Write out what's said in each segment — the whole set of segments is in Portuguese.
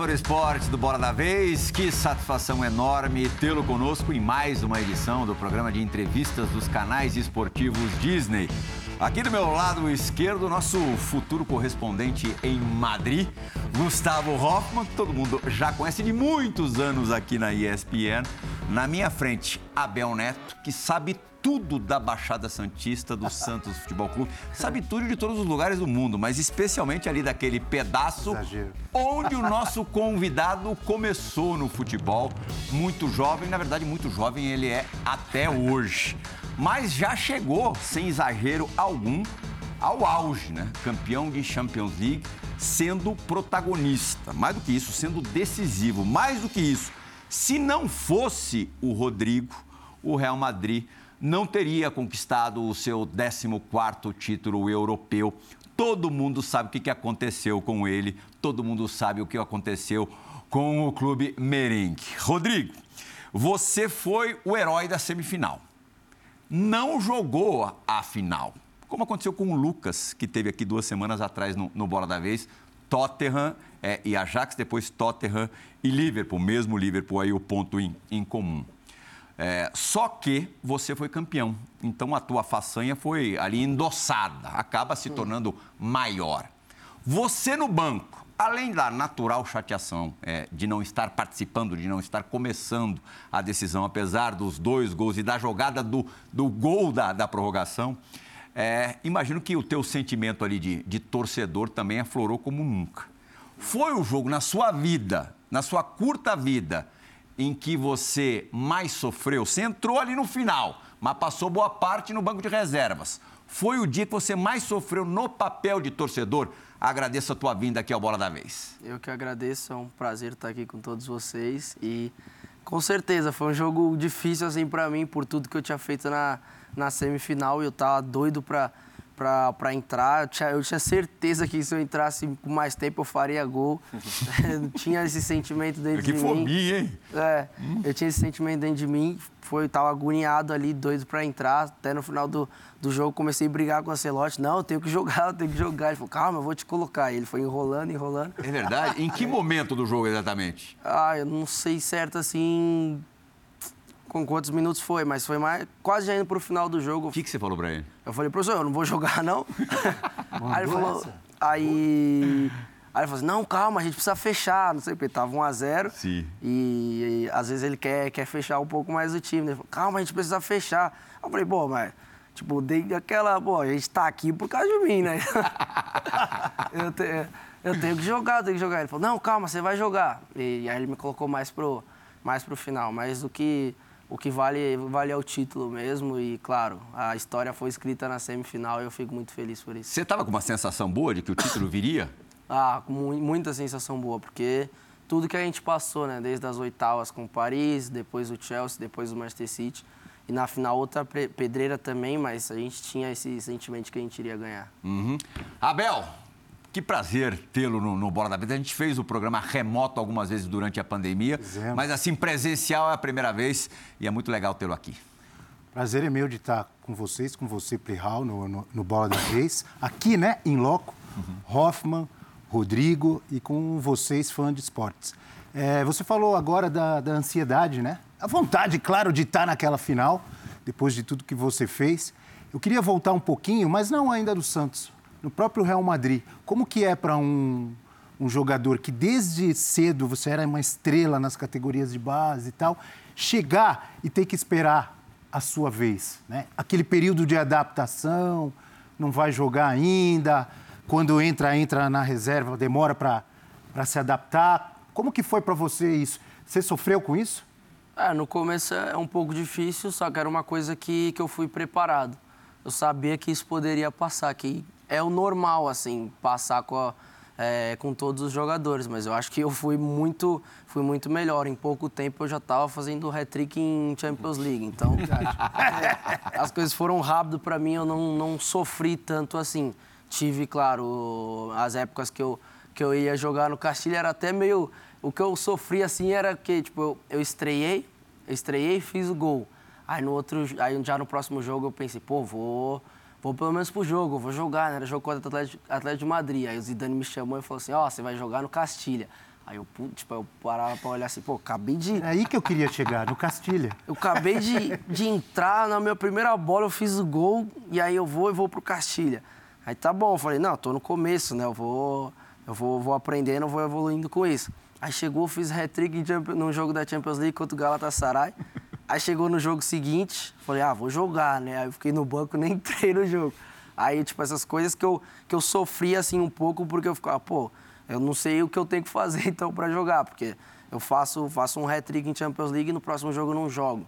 Foro Esportes do Bola da Vez. Que satisfação enorme tê-lo conosco em mais uma edição do programa de entrevistas dos canais esportivos Disney. Aqui do meu lado esquerdo, nosso futuro correspondente em Madrid, Gustavo Hoffman, que todo mundo já conhece de muitos anos aqui na ESPN. Na minha frente, Abel Neto, que sabe tudo da Baixada Santista, do Santos Futebol Clube. Sabe tudo de todos os lugares do mundo, mas especialmente ali daquele pedaço Exagero. onde o nosso convidado começou no futebol. Muito jovem, na verdade, muito jovem ele é até hoje. Mas já chegou, sem exagero algum, ao auge, né? Campeão de Champions League, sendo protagonista. Mais do que isso, sendo decisivo. Mais do que isso, se não fosse o Rodrigo, o Real Madrid não teria conquistado o seu 14º título europeu. Todo mundo sabe o que aconteceu com ele, todo mundo sabe o que aconteceu com o clube merengue. Rodrigo, você foi o herói da semifinal. Não jogou a final, como aconteceu com o Lucas, que teve aqui duas semanas atrás no, no Bola da Vez. Tottenham é, e Ajax, depois Tottenham e Liverpool, mesmo Liverpool aí o ponto em, em comum. É, só que você foi campeão, então a tua façanha foi ali endossada, acaba se tornando maior. Você no banco, além da natural chateação é, de não estar participando, de não estar começando a decisão, apesar dos dois gols e da jogada do, do gol da, da prorrogação, é, imagino que o teu sentimento ali de, de torcedor também aflorou como nunca. Foi o jogo na sua vida, na sua curta vida, em que você mais sofreu? Você entrou ali no final, mas passou boa parte no banco de reservas. Foi o dia que você mais sofreu no papel de torcedor? Agradeço a tua vinda aqui ao Bola da Vez. Eu que agradeço, é um prazer estar aqui com todos vocês e com certeza foi um jogo difícil assim para mim por tudo que eu tinha feito na, na semifinal e eu tava doido para para entrar. Eu tinha, eu tinha certeza que se eu entrasse com mais tempo eu faria gol. tinha esse sentimento dentro Que de mim. fobia, hein? É, eu tinha esse sentimento dentro de mim, foi, tava agoniado ali, doido para entrar. Até no final do, do jogo comecei a brigar com o Ancelotti. Não, eu tenho que jogar, eu tenho que jogar. Ele falou, calma, eu vou te colocar. E ele foi enrolando, enrolando. É verdade? Em que momento do jogo exatamente? Ah, eu não sei certo assim com quantos minutos foi, mas foi mais quase já indo pro final do jogo. O que, que você falou pra ele? Eu falei, professor, eu não vou jogar, não. aí ele falou. essa? Aí. Aí ele falou assim, não, calma, a gente precisa fechar, não sei o que, tava 1x0. Sim. E, e, às vezes ele quer, quer fechar um pouco mais o time. né? Ele falou, calma, a gente precisa fechar. Aí eu falei, pô, mas, tipo, dei aquela, pô, a gente tá aqui por causa de mim, né? eu, te- eu tenho que jogar, eu tenho que jogar. Ele falou, não, calma, você vai jogar. E, aí ele me colocou mais pro, mais pro final. Mas o que, o que vale, vale é o título mesmo. E, claro, a história foi escrita na semifinal e eu fico muito feliz por isso. Você estava com uma sensação boa de que o título viria? Ah, com mu- muita sensação boa, porque tudo que a gente passou, né? Desde as oitavas com o Paris, depois o Chelsea, depois o Manchester City. E na final outra pedreira também, mas a gente tinha esse sentimento de que a gente iria ganhar. Uhum. Abel, que prazer tê-lo no, no Bola da Vida. A gente fez o programa remoto algumas vezes durante a pandemia, Fizemos. mas assim, presencial é a primeira vez e é muito legal tê-lo aqui. Prazer é meu de estar com vocês, com você, Plihal, no, no, no Bola da Vez. Aqui, né, em loco, Hoffman, Rodrigo e com vocês, fã de esportes. É, você falou agora da, da ansiedade, né? A vontade, claro, de estar naquela final, depois de tudo que você fez. Eu queria voltar um pouquinho, mas não ainda do Santos, no próprio Real Madrid. Como que é para um, um jogador que desde cedo você era uma estrela nas categorias de base e tal, chegar e ter que esperar a sua vez, né? Aquele período de adaptação, não vai jogar ainda, quando entra, entra na reserva, demora para se adaptar. Como que foi para você isso? Você sofreu com isso? É, no começo é um pouco difícil, só que era uma coisa que, que eu fui preparado. Eu sabia que isso poderia passar, que é o normal, assim, passar com, a- é, com todos os jogadores. Mas eu acho que eu fui muito, fui muito melhor. Em pouco tempo eu já estava fazendo hat-trick em Champions League. Então, é, as coisas foram rápido para mim, eu não, não sofri tanto assim. Tive, claro, as épocas que eu, que eu ia jogar no Castilho era até meio. O que eu sofri assim era que, tipo, eu, eu estreiei, eu estreiei e fiz o gol. Aí no outro, aí já no próximo jogo eu pensei, pô, vou, vou pelo menos pro jogo, vou jogar, né? Era jogo contra o Atlético, Atlético de Madrid. Aí o Zidane me chamou e falou assim, ó, oh, você vai jogar no Castilha. Aí eu, tipo, eu parava pra olhar assim, pô, acabei de... É aí que eu queria chegar, no Castilha. Eu acabei de, de entrar, na minha primeira bola eu fiz o gol, e aí eu vou e vou pro Castilha. Aí tá bom, eu falei, não, tô no começo, né? Eu vou, eu vou, vou aprendendo, eu vou evoluindo com isso. Aí chegou, fiz hat-trick no jogo da Champions League contra o Galatasaray. Aí chegou no jogo seguinte, falei, ah, vou jogar, né? Aí eu fiquei no banco, nem entrei no jogo. Aí, tipo, essas coisas que eu, que eu sofri, assim, um pouco, porque eu ficava, pô, eu não sei o que eu tenho que fazer, então, para jogar, porque eu faço, faço um hat-trick em Champions League e no próximo jogo eu não jogo.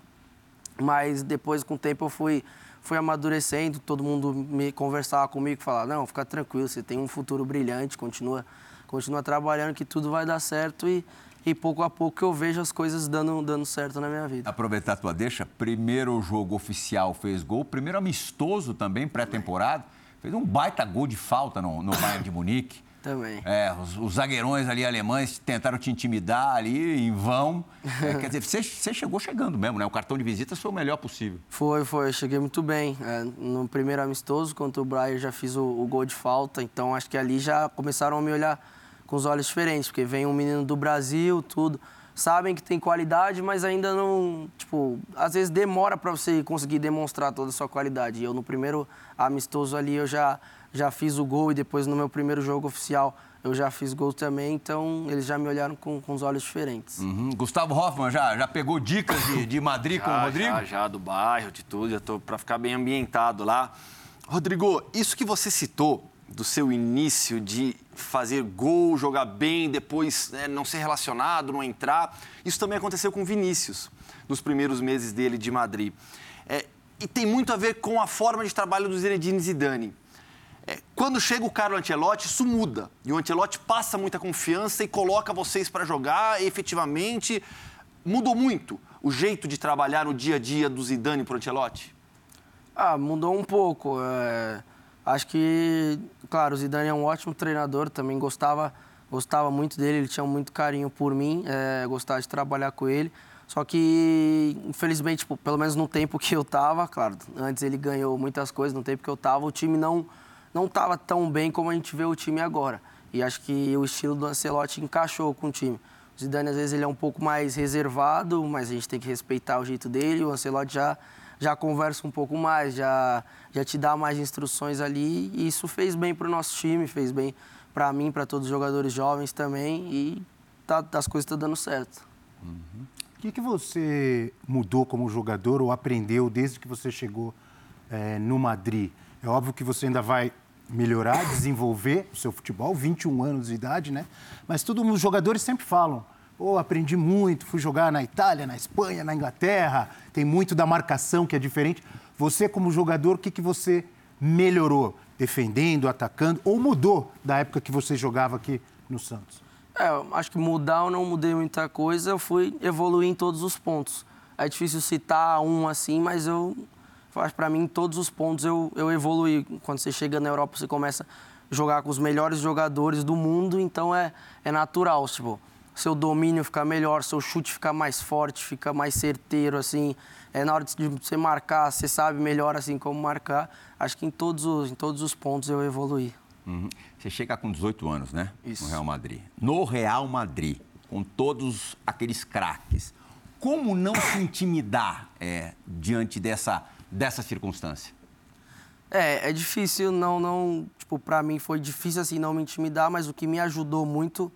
Mas depois, com o tempo, eu fui, fui amadurecendo, todo mundo me conversava comigo, falava, não, fica tranquilo, você tem um futuro brilhante, continua continua trabalhando que tudo vai dar certo e, e pouco a pouco eu vejo as coisas dando, dando certo na minha vida. Aproveitar a tua deixa, primeiro jogo oficial fez gol, primeiro amistoso também, pré-temporada, fez um baita gol de falta no, no Bayern de Munique. Também. É, os, os, zagueirões ali alemães tentaram te intimidar ali em vão. É, quer dizer, você, você, chegou chegando mesmo, né? O cartão de visita foi o melhor possível. Foi, foi. Eu cheguei muito bem. É, no primeiro amistoso, contra o Brian, já fiz o, o, gol de falta. Então, acho que ali já começaram a me olhar com os olhos diferentes, porque vem um menino do Brasil, tudo. Sabem que tem qualidade, mas ainda não. Tipo, às vezes demora para você conseguir demonstrar toda a sua qualidade. E eu, no primeiro amistoso ali, eu já, já fiz o gol e depois no meu primeiro jogo oficial eu já fiz gol também, então eles já me olharam com, com os olhos diferentes. Uhum. Gustavo Hoffman já, já pegou dicas de, de Madrid já, com o Rodrigo? Já, já, do bairro, de tudo, já estou para ficar bem ambientado lá. Rodrigo, isso que você citou do seu início de fazer gol, jogar bem, depois né, não ser relacionado, não entrar. Isso também aconteceu com Vinícius, nos primeiros meses dele de Madrid. É, e tem muito a ver com a forma de trabalho do Zinedine Zidane. É, quando chega o Carlo Ancelotti, isso muda. E o Ancelotti passa muita confiança e coloca vocês para jogar e, efetivamente. Mudou muito o jeito de trabalhar no dia a dia do Zidane para o Ancelotti? Ah, mudou um pouco. É... Acho que, claro, o Zidane é um ótimo treinador, também gostava, gostava muito dele, ele tinha muito carinho por mim, é, gostava de trabalhar com ele. Só que, infelizmente, tipo, pelo menos no tempo que eu tava, claro, antes ele ganhou muitas coisas, no tempo que eu tava, o time não não tava tão bem como a gente vê o time agora. E acho que o estilo do Ancelotti encaixou com o time. O Zidane, às vezes, ele é um pouco mais reservado, mas a gente tem que respeitar o jeito dele. O Ancelotti já já conversa um pouco mais, já, já te dá mais instruções ali. E isso fez bem para o nosso time, fez bem para mim, para todos os jogadores jovens também. E tá, as coisas estão tá dando certo. Uhum. O que, que você mudou como jogador ou aprendeu desde que você chegou é, no Madrid? É óbvio que você ainda vai melhorar, desenvolver o seu futebol, 21 anos de idade, né? Mas todos os jogadores sempre falam, Oh, aprendi muito, fui jogar na Itália, na Espanha, na Inglaterra, tem muito da marcação que é diferente. Você, como jogador, o que, que você melhorou? Defendendo, atacando, ou mudou da época que você jogava aqui no Santos? É, acho que mudar eu não mudei muita coisa, eu fui evoluir em todos os pontos. É difícil citar um assim, mas eu acho para mim em todos os pontos eu, eu evoluí. Quando você chega na Europa, você começa a jogar com os melhores jogadores do mundo, então é, é natural, tipo, seu domínio ficar melhor, seu chute ficar mais forte, fica mais certeiro, assim. É, na hora de você marcar, você sabe melhor, assim, como marcar. Acho que em todos os, em todos os pontos eu evoluí. Uhum. Você chega com 18 anos, né? Isso. No Real Madrid. No Real Madrid, com todos aqueles craques, como não se intimidar é, diante dessa, dessa circunstância? É, é difícil, não, não, tipo, para mim foi difícil assim não me intimidar, mas o que me ajudou muito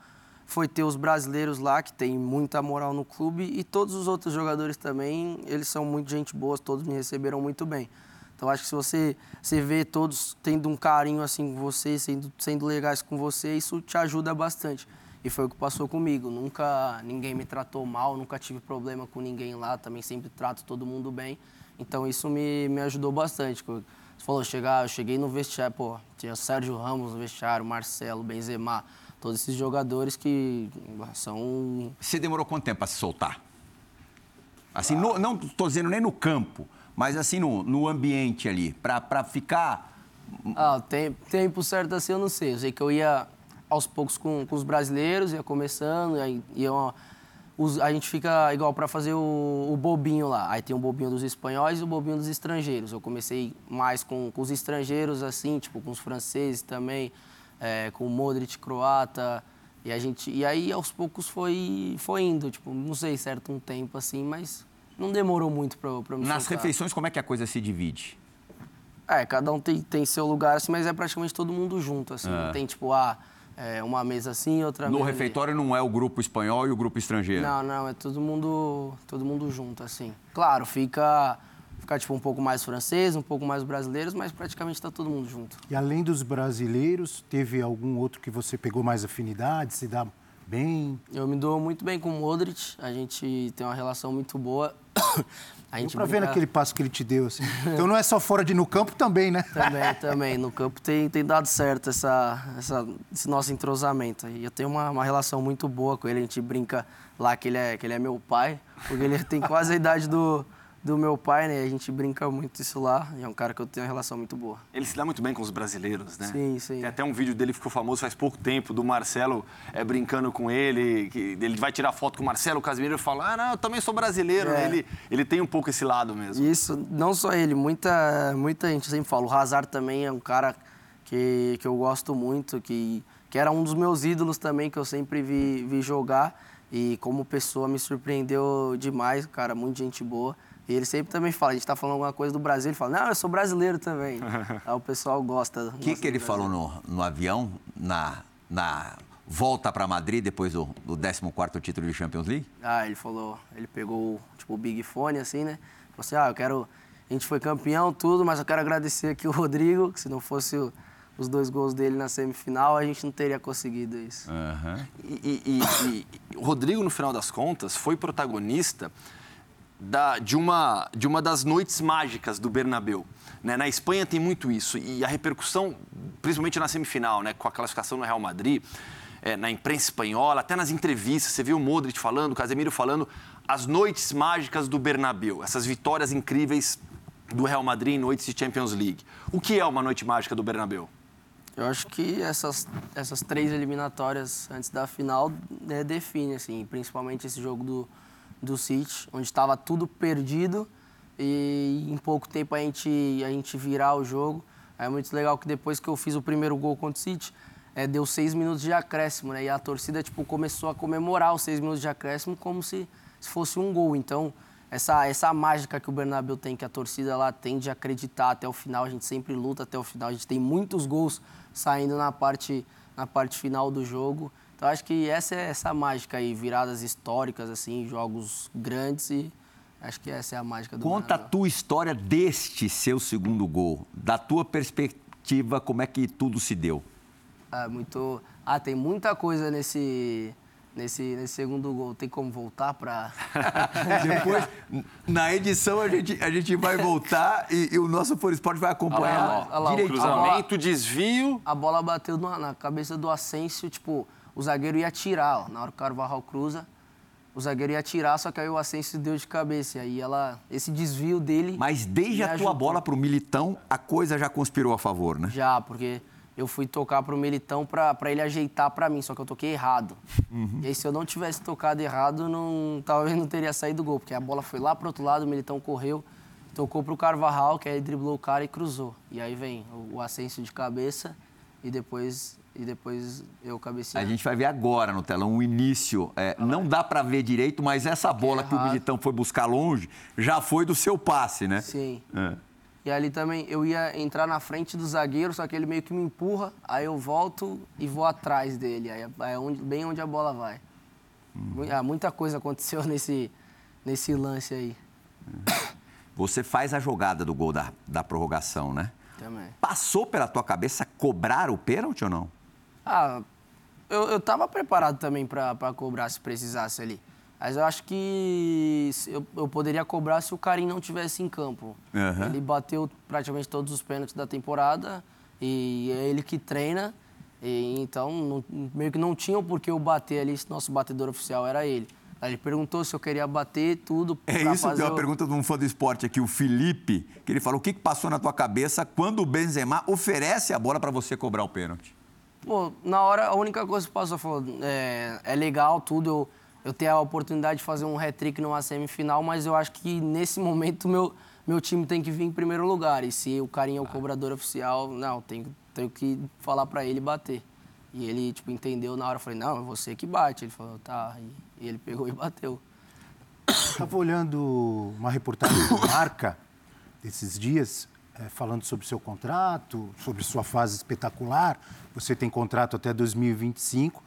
foi ter os brasileiros lá, que tem muita moral no clube, e todos os outros jogadores também, eles são muito gente boa, todos me receberam muito bem. Então acho que se você, você vê todos tendo um carinho assim com você, sendo, sendo legais com você, isso te ajuda bastante. E foi o que passou comigo. Nunca ninguém me tratou mal, nunca tive problema com ninguém lá, também sempre trato todo mundo bem. Então isso me, me ajudou bastante. Você falou, chegar, eu cheguei no vestiário, pô, tinha Sérgio Ramos no vestiário, Marcelo, Benzema, todos esses jogadores que são. Você demorou quanto tempo para se soltar? Assim, ah. no, não estou dizendo nem no campo, mas assim no, no ambiente ali, para ficar. Ah, tempo, tempo certo assim eu não sei. Eu sei que eu ia aos poucos com, com os brasileiros, ia começando, ia, ia os- a gente fica igual para fazer o, o bobinho lá. Aí tem o bobinho dos espanhóis e o bobinho dos estrangeiros. Eu comecei mais com, com os estrangeiros, assim, tipo, com os franceses também, é, com o Modric, croata. E, a gente, e aí, aos poucos, foi, foi indo. Tipo, não sei certo um tempo, assim, mas não demorou muito para eu, me Nas soltar. refeições, como é que a coisa se divide? É, cada um tem, tem seu lugar, assim, mas é praticamente todo mundo junto, assim. É. Não tem, tipo, ah, é, uma mesa assim, outra No mesa ali. refeitório não é o grupo espanhol e o grupo estrangeiro? Não, não, é todo mundo, todo mundo junto, assim. Claro, fica, fica tipo um pouco mais francês, um pouco mais brasileiros, mas praticamente tá todo mundo junto. E além dos brasileiros, teve algum outro que você pegou mais afinidade, se dá bem? Eu me dou muito bem com o Modric, a gente tem uma relação muito boa. A gente pra ver brinca- naquele passo que ele te deu, assim. Então não é só fora de no campo também, né? Também, também. No campo tem, tem dado certo essa, essa- esse nosso entrosamento. E eu tenho uma, uma relação muito boa com ele. A gente brinca lá que ele é, que ele é meu pai, porque ele tem quase a idade do, do meu pai, né? A gente brinca muito isso lá. E é um cara que eu tenho uma relação muito boa. Ele se dá muito bem com os brasileiros, né? Sim, sim. Tem até um vídeo dele que ficou famoso faz pouco tempo, do Marcelo é, brincando com ele, que ele vai tirar foto com o Marcelo, Casimiro fala, ah, não, eu também sou brasileiro. É. Ele, ele tem um pouco esse lado mesmo. E Isso, não só ele, muita, muita gente sempre fala. O Hazard também é um cara que, que eu gosto muito, que, que era um dos meus ídolos também, que eu sempre vi, vi jogar. E como pessoa me surpreendeu demais, cara, muita gente boa. E ele sempre também fala, a gente tá falando alguma coisa do Brasil, ele fala, não, eu sou brasileiro também. Aí o pessoal gosta. O que, que ele falou no, no avião, na, na volta para Madrid, depois do, do 14º título de Champions League? Ah, ele falou, ele pegou tipo o Big Fone assim, né? Falou assim: "Ah, eu quero, a gente foi campeão tudo, mas eu quero agradecer aqui o Rodrigo, que se não fosse o- os dois gols dele na semifinal, a gente não teria conseguido isso". E, e- e- e o Rodrigo, no final das contas, foi protagonista da- de, uma, de uma das noites mágicas do Bernabéu. né? Na Espanha tem muito isso. E a repercussão, principalmente na semifinal, né? com a classificação no Real Madrid, é, na imprensa espanhola, até nas entrevistas, você viu o Modric falando, o Casemiro falando, as noites mágicas do Bernabéu, essas vitórias incríveis do Real Madrid em noites de Champions League. O que é uma noite mágica do Bernabéu? Eu acho que essas, essas três eliminatórias antes da final né, assim, principalmente esse jogo do, do City, onde estava tudo perdido e em pouco tempo a gente, a gente virar o jogo. É muito legal que depois que eu fiz o primeiro gol contra o City, é, deu seis minutos de acréscimo, né? E a torcida tipo, começou a comemorar os seis minutos de acréscimo como se, se fosse um gol. Então, essa, essa mágica que o Bernabéu tem, que a torcida lá tem de acreditar até o final, a gente sempre luta até o final, a gente tem muitos gols saindo na parte, na parte final do jogo. Então acho que essa é essa mágica aí, viradas históricas, assim, jogos grandes e acho que essa é a mágica do Conta a tua história deste seu segundo gol. Da tua perspectiva, como é que tudo se deu? Ah, muito... ah, tem muita coisa nesse, nesse, nesse segundo gol. Tem como voltar para... Depois, na edição, a gente, a gente vai voltar e, e o nosso For Sport vai acompanhar Olha lá, olha lá, o direitinho. Cruzamento, desvio. A bola bateu na, na cabeça do Asensio, tipo, o zagueiro ia tirar, ó, na hora que o Carvajal cruza, o zagueiro ia tirar, só que aí o Asensio deu de cabeça. E aí ela, esse desvio dele. Mas desde a tua bola pro Militão, a coisa já conspirou a favor, né? Já, porque eu fui tocar pro Militão pra, pra ele ajeitar pra mim, só que eu toquei errado. Uhum. E aí, se eu não tivesse tocado errado, não, talvez não teria saído o gol, porque a bola foi lá pro outro lado, o Militão correu, tocou pro Carvajal, que aí driblou o cara e cruzou. E aí vem o, o Asensio de cabeça e depois, e depois eu A cabeceei. gente vai ver agora no telão o início. É, não dá pra ver direito, mas essa bola que o errado. Militão foi buscar longe já foi do seu passe, né? Sim. É. E ali também eu ia entrar na frente do zagueiro, só que ele meio que me empurra, aí eu volto e vou atrás dele. Aí é onde- bem onde a bola vai. Mu- ah, muita coisa aconteceu nesse, nesse lance aí Você faz a jogada do gol da, da prorrogação, né? também. Passou pela tua cabeça cobrar o pênalti ou não? Ah, eu, eu tava preparado também pra cobrar se precisasse ali. Mas eu acho que eu, eu poderia cobrar se o Karim não tivesse em campo. Aham. Ele bateu praticamente todos os pênaltis da temporada e é ele que treina. E, então, não- meio que não tinha o porquê eu bater ali se nosso batedor oficial era ele. Aí ele perguntou se eu queria bater tudo É isso, fazer tem uma pergunta de um fã do esporte aqui, o Felipe, que ele falou: o que que passou na tua cabeça quando o Benzema oferece a bola para você cobrar o pênalti? Pô, na hora, a única coisa que passou foi, é, é legal tudo, eu, eu ter a oportunidade de fazer um hat-trick numa semifinal, mas eu acho que nesse momento meu, meu time tem que vir em primeiro lugar. E se o carinha é o cobrador oficial, não, tenho, tenho que falar para ele bater. E ele, tipo, entendeu na hora. Eu falei, não, é você que bate. Ele falou, tá. E ele pegou e bateu. Estava olhando uma reportagem do Marca desses dias, é, falando sobre seu contrato, sobre sua fase espetacular. Você tem contrato até 2025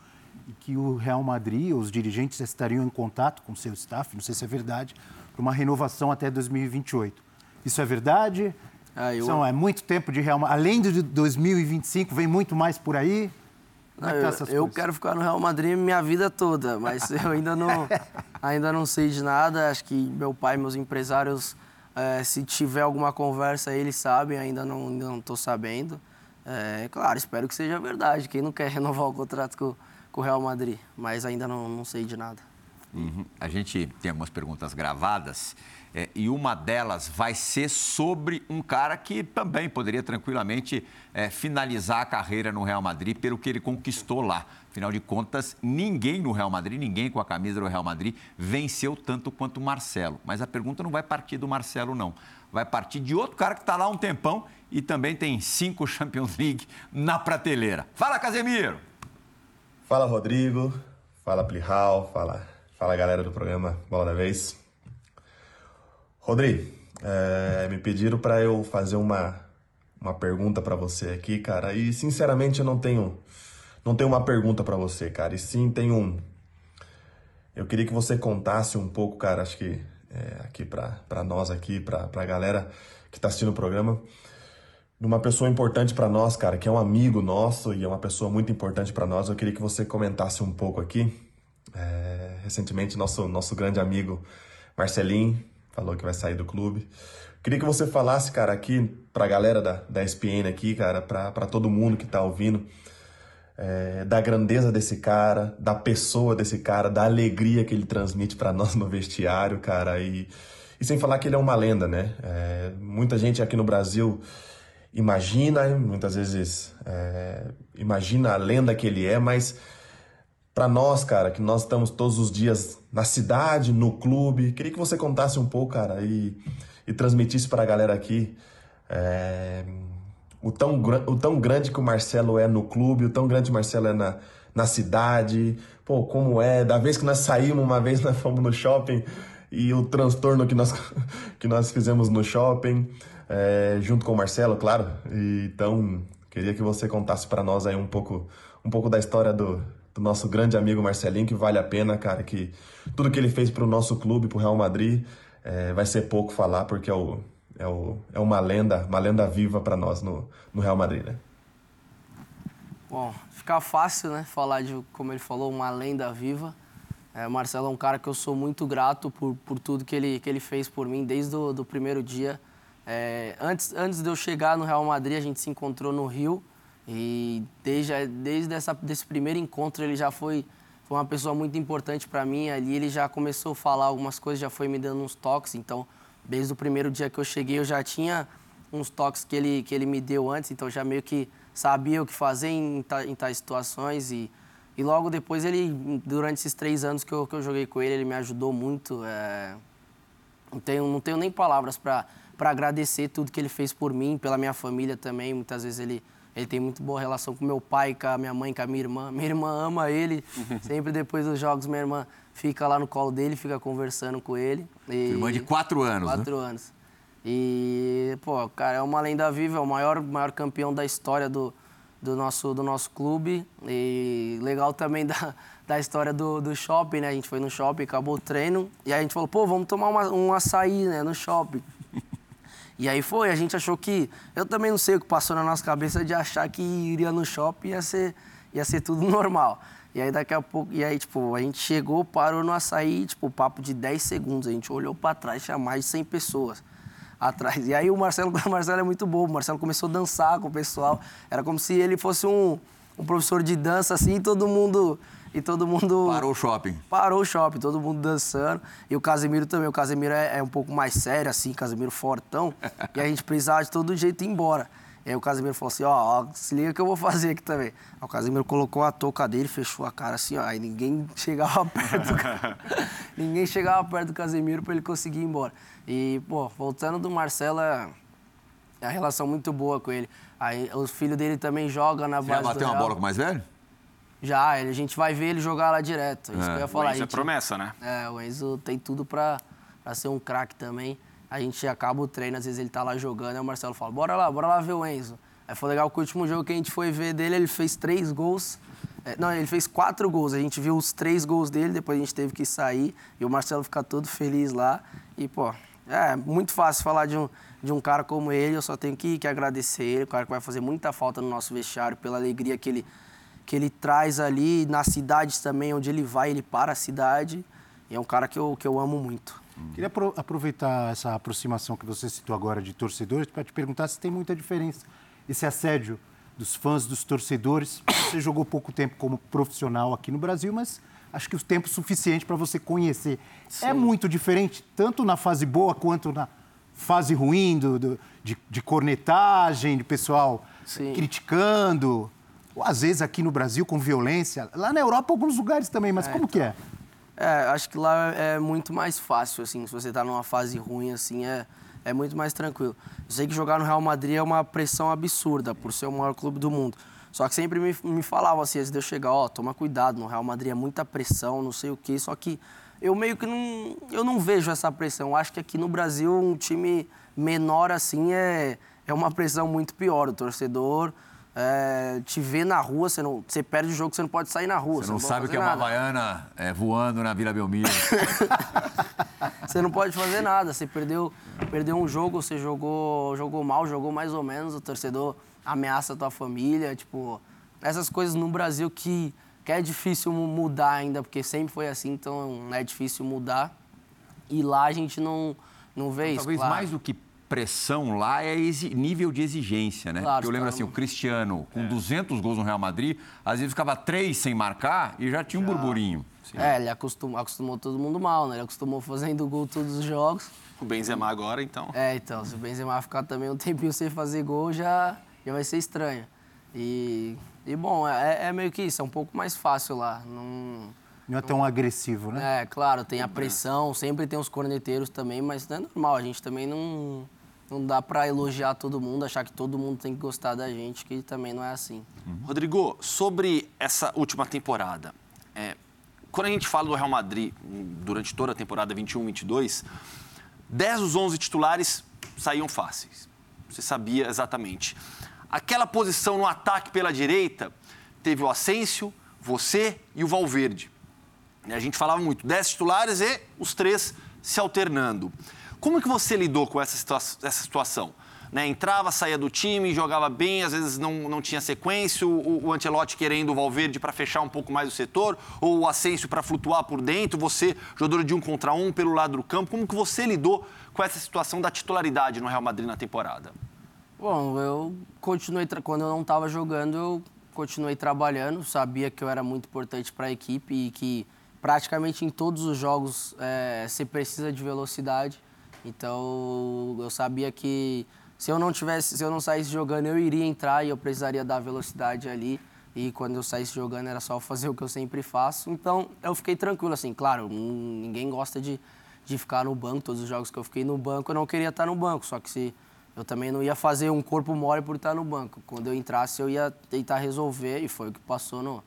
e que o Real Madrid, os dirigentes estariam em contato com seu staff, não sei se é verdade, para uma renovação até 2028. Isso é verdade? Ah, eu... São, é muito tempo de Real Madrid. Além de 2025, vem muito mais por aí? Não, é tá eu, eu quero ficar no Real Madrid minha vida toda, mas eu ainda não, ainda não sei de nada. Acho que meu pai, meus empresários, é, se tiver alguma conversa, eles sabem, ainda não estou sabendo. É, claro, espero que seja verdade. Quem não quer renovar o contrato com, com o Real Madrid, mas ainda não, não sei de nada. Uhum. A gente tem algumas perguntas gravadas é, e uma delas vai ser sobre um cara que também poderia tranquilamente é, finalizar a carreira no Real Madrid pelo que ele conquistou lá. Afinal de contas, ninguém no Real Madrid, ninguém com a camisa do Real Madrid venceu tanto quanto o Marcelo. Mas a pergunta não vai partir do Marcelo, não. Vai partir de outro cara que está lá há um tempão e também tem cinco Champions League na prateleira. Fala, Casemiro! Fala, Rodrigo. Fala, Plihal. Fala, fala, galera do programa Bola da Vez. Rodrigo, é, me pediram para eu fazer uma, uma pergunta para você aqui, cara. E sinceramente eu não tenho não tenho uma pergunta para você, cara. E sim tenho um. Eu queria que você contasse um pouco, cara. Acho que é, aqui para nós aqui, para a galera que está assistindo o programa, de uma pessoa importante para nós, cara, que é um amigo nosso e é uma pessoa muito importante para nós. Eu queria que você comentasse um pouco aqui. É, recentemente, nosso, nosso grande amigo Marcelinho falou que vai sair do clube. Queria que você falasse, cara, aqui para a galera da, da SPN aqui, cara, para todo mundo que está ouvindo, é, da grandeza desse cara, da pessoa desse cara, da alegria que ele transmite para nós no vestiário, cara, e, e sem falar que ele é uma lenda, né? É, muita gente aqui no Brasil imagina, muitas vezes é, imagina a lenda que ele é, mas para nós, cara, que nós estamos todos os dias na cidade, no clube, queria que você contasse um pouco, cara, e, e transmitisse para a galera aqui é, o, tão, o tão grande que o Marcelo é no clube, o tão grande que o Marcelo é na, na cidade, pô, como é, da vez que nós saímos, uma vez nós fomos no shopping e o transtorno que nós, que nós fizemos no shopping é, junto com o Marcelo, claro. E, então, queria que você contasse para nós aí um pouco, um pouco da história do, do, nosso grande amigo Marcelinho, que vale a pena, cara, que tudo que ele fez para o nosso clube, para o Real Madrid, é, vai ser pouco falar, porque é, o, é, o, é uma lenda, uma lenda viva para nós no, no Real Madrid, né? Bom, fica fácil, né, falar de, como ele falou, uma lenda viva. É, Marcelo é um cara que eu sou muito grato por, por tudo que ele, que ele fez por mim desde o do primeiro dia. É, antes, antes de eu chegar no Real Madrid, a gente se encontrou no Rio e desde, desde essa, desse primeiro encontro ele já foi, foi uma pessoa muito importante para mim. Ali ele já começou a falar algumas coisas, já foi me dando uns toques. Então, desde o primeiro dia que eu cheguei, eu já tinha uns toques que ele, que ele me deu antes. Então, já meio que sabia o que fazer em, em tais situações. E, e logo depois, ele, durante esses três anos que eu, que eu joguei com ele, ele me ajudou muito. É, não, tenho, não tenho nem palavras para para agradecer tudo que ele fez por mim, pela minha família também. Muitas vezes ele, ele tem muito boa relação com meu pai, com a minha mãe, com a minha irmã. Minha irmã ama ele. Sempre depois dos jogos, minha irmã fica lá no colo dele, fica conversando com ele. E... Irmã de quatro anos, né? Quatro né? anos. E, pô, cara, é uma lenda viva, é o maior, maior campeão da história do, do, nosso, do nosso clube. E legal também da, da história do, do shopping, né? A gente foi no shopping, acabou o treino. E a gente falou, pô, vamos tomar uma, um açaí, né, no shopping. E aí foi, a gente achou que. Eu também não sei o que passou na nossa cabeça de achar que iria no shopping ia ser, ia ser tudo normal. E aí daqui a pouco, e aí, tipo, a gente chegou, parou no açaí, tipo, papo de 10 segundos. A gente olhou para trás, tinha mais de 100 pessoas atrás. E aí o Marcelo, o Marcelo é muito bom, o Marcelo começou a dançar com o pessoal. Era como se ele fosse um, um professor de dança, assim, e todo mundo e todo mundo. Parou o shopping. Parou o shopping, todo mundo dançando. E o Casemiro também. O Casemiro é, é um pouco mais sério, assim, Casemiro fortão. e a gente precisava de todo jeito ir embora. E aí o Casemiro falou assim, ó, ó, se liga que eu vou fazer aqui também. Aí o Casemiro colocou a touca dele, fechou a cara assim, ó, aí ninguém chegava perto do, ninguém chegava perto do Casemiro para ele conseguir ir embora. E, pô, voltando do Marcelo, é é a relação muito boa com ele. Aí o filho dele também joga na Você base do bateu uma bola com o mais velho? Já, ele- a gente vai ver ele jogar lá direto. Isso que eu ia falar. Mas a é gente- promessa, né? É, o Enzo tem tudo pra, pra ser um craque também. A gente acaba o treino, às vezes ele tá lá jogando, aí o Marcelo fala, bora lá, bora lá ver o Enzo. Aí foi legal que o último jogo que a gente foi ver dele, ele fez três gols. É, não, ele fez quatro gols. A gente viu os três gols dele, depois a gente teve que sair. E o Marcelo fica todo feliz lá. E, pô, é muito fácil falar de um, de um cara como ele. Eu só tenho que, que agradecer ele. O cara que vai fazer muita falta no nosso vestiário, pela alegria que ele, que ele traz ali nas cidades também, onde ele vai, ele para a cidade. E é um cara que eu, que eu amo muito. Queria apro- aproveitar essa aproximação que você citou agora de torcedores para te perguntar se tem muita diferença esse assédio dos fãs, dos torcedores. Você jogou pouco tempo como profissional aqui no Brasil, mas acho que o tempo suficiente para você conhecer. É muito diferente, tanto na fase boa quanto na fase ruim, do, do- de, de cornetagem, de pessoal Sim. criticando. Às vezes aqui no Brasil com violência. Lá na Europa, alguns lugares também, mas como que é? É, acho que lá é muito mais fácil, assim, se você tá numa fase ruim, assim, é, é muito mais tranquilo. Eu sei que jogar no Real Madrid é uma pressão absurda, por ser o maior clube do mundo. Só que sempre me, me falavam assim, antes de eu chegar, ó, toma cuidado, no Real Madrid é muita pressão, não sei o quê, só que eu meio que não, eu não vejo essa pressão. Eu acho que aqui no Brasil um time menor assim é, é uma pressão muito pior. O torcedor é, te vê na rua, você, não, você perde o jogo, você não pode sair na rua. Você não pode sabe o fazer que é uma nada. Havaiana é, voando na Vila Belmiro. Você não pode fazer nada. Você perdeu, perdeu um jogo, você jogou, jogou mal, jogou mais ou menos, o torcedor ameaça a tua família. Tipo, essas coisas no Brasil que, que é difícil mu- mudar ainda, porque sempre foi assim, então é difícil mudar. E lá a gente não, não vê isso. Talvez claro. mais do que pressão lá é exi- nível de exigência, né? Claro, Porque eu lembro tá assim, o no- Cristiano, com 200 gols no Real Madrid, às vezes ficava três sem marcar e já tinha um burburinho. É, ele acostumou, acostumou todo mundo mal, né? Ele acostumou fazendo gol todos os jogos. O Benzema agora, então. É, então, se o Benzema ficar também um tempinho sem fazer gol, já, já vai ser estranho. E, e bom, é, é meio que isso, é um pouco mais fácil lá. Não, Não é tão agressivo, né? é, claro, tem a pressão, sempre tem os corneteiros também, mas não é normal, a gente também não, não dá pra elogiar todo mundo, achar que todo mundo tem que gostar da gente, que também não é assim. Rodrigo, sobre essa última temporada, é, quando a gente fala do Real Madrid hum, durante toda a temporada 21-22, 10 dos 11 titulares saíam fáceis. Você sabia exatamente. Aquela posição no ataque pela direita teve o Asensio, você e o Valverde. A gente falava muito, 10 titulares e os três se alternando. Como que você lidou com essa, situa essa situação? Né, entrava, saía do time, jogava bem, às vezes não, não tinha sequência, o, o Ancelotti querendo o Valverde para fechar um pouco mais o setor, ou o Asensio para flutuar por dentro, você, jogador de um contra um pelo lado do campo. Como que você lidou com essa situação da titularidade no Real Madrid na temporada? Bom, eu continuei, quando eu não estava jogando, eu continuei trabalhando, sabia que eu era muito importante para a equipe e que praticamente em todos os jogos você precisa de velocidade. Então eu sabia que se eu não tivesse, se eu não saísse jogando, eu iria entrar e eu precisaria dar velocidade ali. E quando eu saísse jogando era só fazer o que eu sempre faço. Então eu fiquei tranquilo, assim, claro, ninguém gosta de, de ficar no banco. Todos os jogos que eu fiquei no banco, eu não queria estar no banco. Só que se eu também não ia fazer um corpo mole por estar no banco. Quando eu entrasse, eu ia tentar resolver, e foi o que passou no,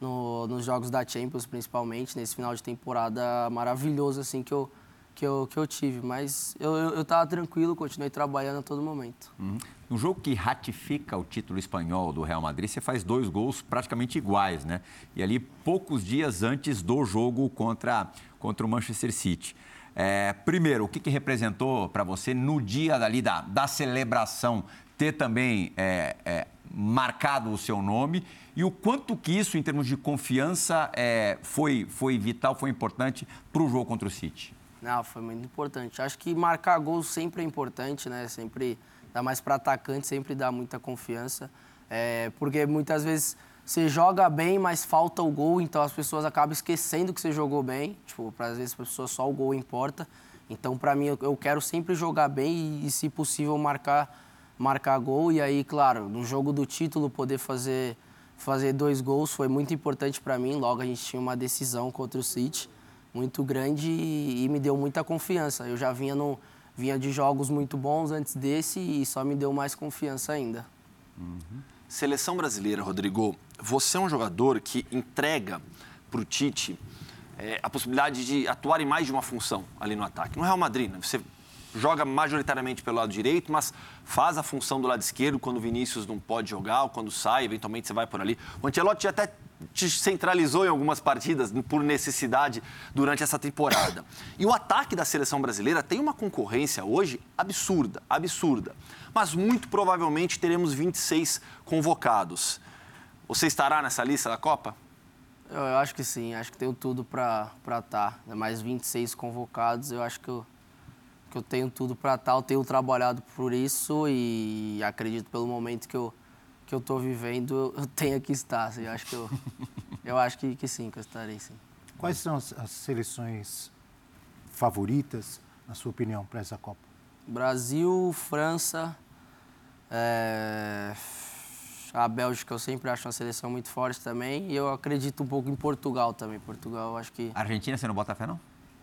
no- nos jogos da Champions, principalmente, nesse final de temporada maravilhoso assim que eu, que eu, que eu tive. Mas eu, eu, eu tava tranquilo, continuei trabalhando a todo momento. Uhum. No jogo que ratifica o título espanhol do Real Madrid, você faz dois gols praticamente iguais, né? E ali poucos dias antes do jogo contra, contra o Manchester City. É, primeiro, o que, que representou para você no dia dali da, da celebração ter também é, é, marcado o seu nome e o quanto que isso, em termos de confiança, é, foi, foi vital, foi importante para o jogo contra o City? Não, foi muito importante. Acho que marcar gols sempre é importante, né? Sempre, dá mais para atacante, sempre dá muita confiança. É, porque muitas vezes você joga bem, mas falta o gol, então as pessoas acabam esquecendo que você jogou bem. Tipo, às vezes para as pessoas só o gol importa. Então, para mim, eu, quero sempre jogar bem e, e, se possível, marcar marcar gol. E aí, claro, no jogo do título, poder fazer, fazer dois gols foi muito importante para mim. Logo, a gente tinha uma decisão contra o City muito grande e, e me deu muita confiança. Eu já vinha, no, vinha de jogos muito bons antes desse e só me deu mais confiança ainda. Uhum. Seleção brasileira, Rodrigo, você é um jogador que entrega para o Tite é, a possibilidade de atuar em mais de uma função ali no ataque. No Real Madrid, né? você joga majoritariamente pelo lado direito, mas faz a função do lado esquerdo quando o Vinícius não pode jogar ou quando sai, eventualmente você vai por ali. O Ancelotti até te centralizou em algumas partidas por necessidade durante essa temporada. E o ataque da seleção brasileira tem uma concorrência hoje absurda, absurda. Mas muito provavelmente teremos 26 convocados. Você estará nessa lista da Copa? Eu, eu acho que sim, acho que tenho tudo para estar. Mais 26 convocados, eu acho que eu, que eu tenho tudo para estar. Eu tenho trabalhado por isso e acredito pelo momento que eu que eu estou vivendo, eu tenho que estar. Assim, eu acho que eu, eu acho que, que sim, que eu estarei sim. Quais são as, as seleções favoritas, na sua opinião, para essa Copa? Brasil, França, é... a Bélgica eu sempre acho uma seleção muito forte também e eu acredito um pouco em Portugal também. Portugal, eu acho que. Argentina, você não bota fé não?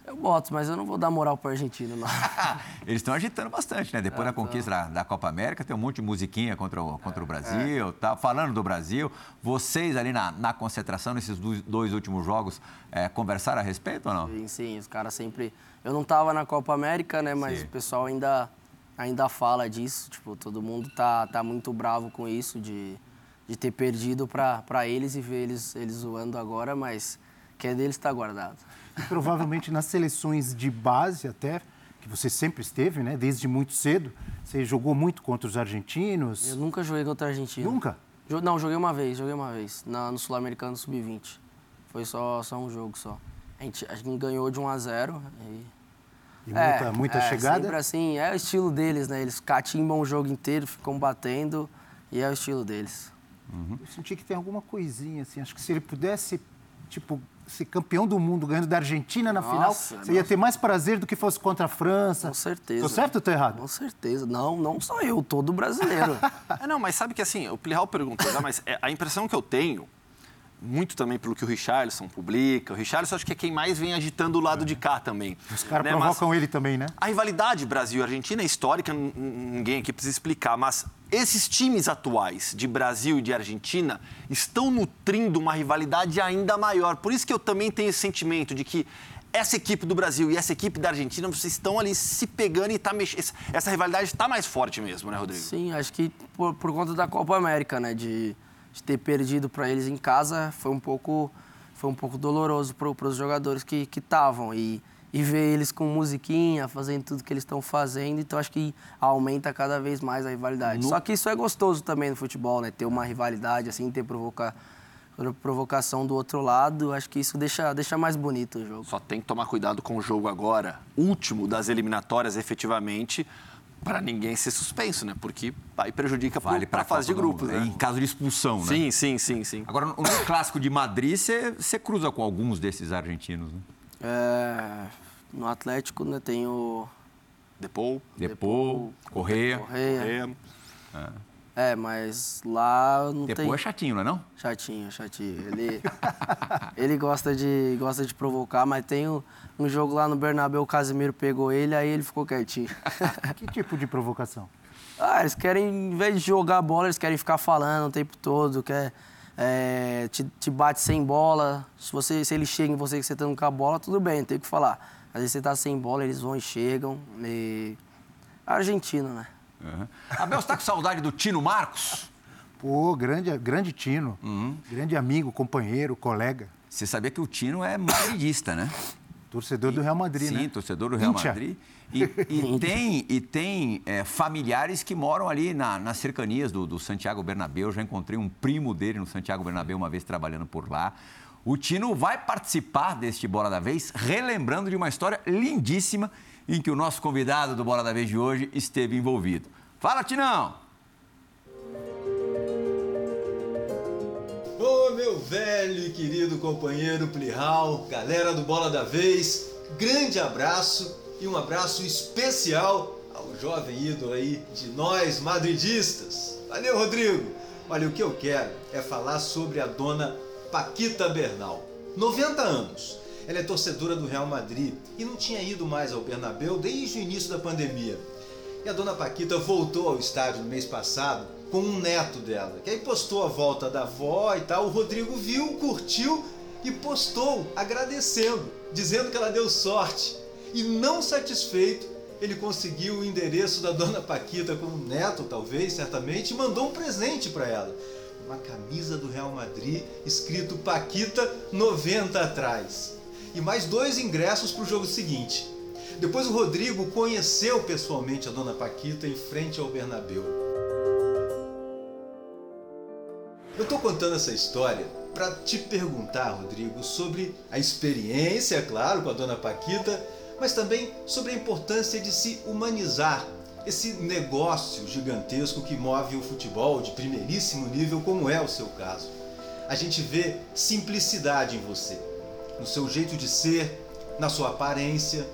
Eu boto, mas eu não vou dar moral para argentino, não. Eles estão agitando bastante, né? Depois é, da conquista da, da, Copa América, tem um monte de musiquinha contra o, contra o Brasil, é. tá? Falando do Brasil, vocês ali na, na concentração, nesses dois, últimos jogos, é, conversaram a respeito ou não? Sim, sim, os caras sempre... Eu não estava na Copa América, né? Mas sim. o pessoal ainda, ainda fala disso. Tipo, todo mundo tá, tá muito bravo com isso, de, de ter perdido para eles e ver eles, eles zoando agora, mas que é deles está guardado. Provavelmente nas seleções de base até, que você sempre esteve, né? Desde muito cedo. Você jogou muito contra os argentinos? Eu nunca joguei contra a Argentina. Nunca? Não, joguei uma vez, joguei uma vez. Na, no Sul-Americano Sub-20. Foi só, só um jogo só. A gente, a gente ganhou de 1 a 0 e... E muita, é, muita é, chegada? Sempre assim, é o estilo deles, né? Eles catimbam o jogo inteiro, ficam batendo e é o estilo deles. Uhum. Eu senti que tem alguma coisinha, assim. Acho que se ele pudesse, tipo, ser campeão do mundo ganhando da Argentina na nossa, final, você nossa. ia ter mais prazer do que fosse contra a França. Com certeza. Tô certo ou tô errado? Com certeza. Não, não só eu, todo brasileiro. é, não, mas sabe que assim, o Plihal perguntou, né, mas é, a impressão que eu tenho, muito também pelo que o Richarlison publica, o Richarlison acho que é quem mais vem agitando o lado é. de cá também. Os caras né? provocam mas ele também, né? A rivalidade Brasil-Argentina é histórica, ninguém aqui precisa explicar, mas esses times atuais de Brasil e de Argentina estão nutrindo uma rivalidade ainda maior. Por isso que eu também tenho esse sentimento de que essa equipe do Brasil e essa equipe da Argentina, vocês estão ali se pegando e tá mexendo. Essa rivalidade está mais forte mesmo, né, Rodrigo? Sim, acho que por, por conta da Copa América, né? De, de ter perdido para eles em casa foi um pouco, foi um pouco doloroso para os jogadores que estavam. E e ver eles com musiquinha, fazendo tudo que eles estão fazendo. Então acho que aumenta cada vez mais a rivalidade. No... Só que isso é gostoso também no futebol, né? Ter uma rivalidade assim, ter provocar provocação do outro lado, acho que isso deixa, deixa mais bonito o jogo. Só tem que tomar cuidado com o jogo agora, último das eliminatórias, efetivamente, para ninguém ser suspenso, né? Porque aí prejudica vale para a fase de grupos, né? Em caso de expulsão, né? Sim, sim, sim, sim. Agora, no clássico de Madrid, você cruza com alguns desses argentinos, né? É, no Atlético né, tem o. Depou. Depou, Correia. Correia. Correia. É. é. mas lá não Depou tem... é chatinho, não é não? Chatinho, chatinho. Ele, ele gosta, de, gosta de provocar, mas tem um, um jogo lá no Bernabéu, o Casimiro pegou ele, aí ele ficou quietinho. que tipo de provocação? Ah, eles querem, em vez de jogar a bola, eles querem ficar falando o tempo todo, quer é, te, te, bate sem bola. Se, você, se ele chega em você que você tá com a bola, tudo bem, tem o que falar. Às vezes você tá sem bola, eles vão e chegam. E... Argentino, né? Uhum. Abel, você tá com saudade do Tino Marcos? Pô, grande, grande Tino. Uhum. Grande amigo, companheiro, colega. Você sabia que o Tino é madridista, né? Torcedor do Real Madrid, sim, né? Sim, torcedor do Real Incha. Madrid. E, e tem, e tem é, familiares que moram ali na, nas cercanias do, do Santiago Bernabéu. Já encontrei um primo dele no Santiago Bernabéu uma vez trabalhando por lá. O Tino vai participar deste Bola da Vez, relembrando de uma história lindíssima em que o nosso convidado do Bola da Vez de hoje esteve envolvido. Fala, Tinão! Ô, meu velho e querido companheiro Plihal, galera do Bola da Vez, grande abraço e um abraço especial ao jovem ídolo aí de nós madridistas. Valeu, Rodrigo! Olha, o que eu quero é falar sobre a dona Paquita Bernal. 90 anos. Ela é torcedora do Real Madrid e não tinha ido mais ao Bernabéu desde o início da pandemia. E a dona Paquita voltou ao estádio no mês passado com um neto dela, que aí postou a volta da avó e tal. O Rodrigo viu, curtiu e postou agradecendo, dizendo que ela deu sorte. E não satisfeito, ele conseguiu o endereço da dona Paquita com um neto, talvez, certamente, e mandou um presente para ela. Uma camisa do Real Madrid escrito Paquita 90 atrás. E mais dois ingressos para o jogo seguinte. Depois o Rodrigo conheceu pessoalmente a dona Paquita em frente ao Bernabéu. Eu estou contando essa história para te perguntar, Rodrigo, sobre a experiência, é claro, com a dona Paquita, mas também sobre a importância de se humanizar esse negócio gigantesco que move o futebol de primeiríssimo nível, como é o seu caso. A gente vê simplicidade em você, no seu jeito de ser, na sua aparência.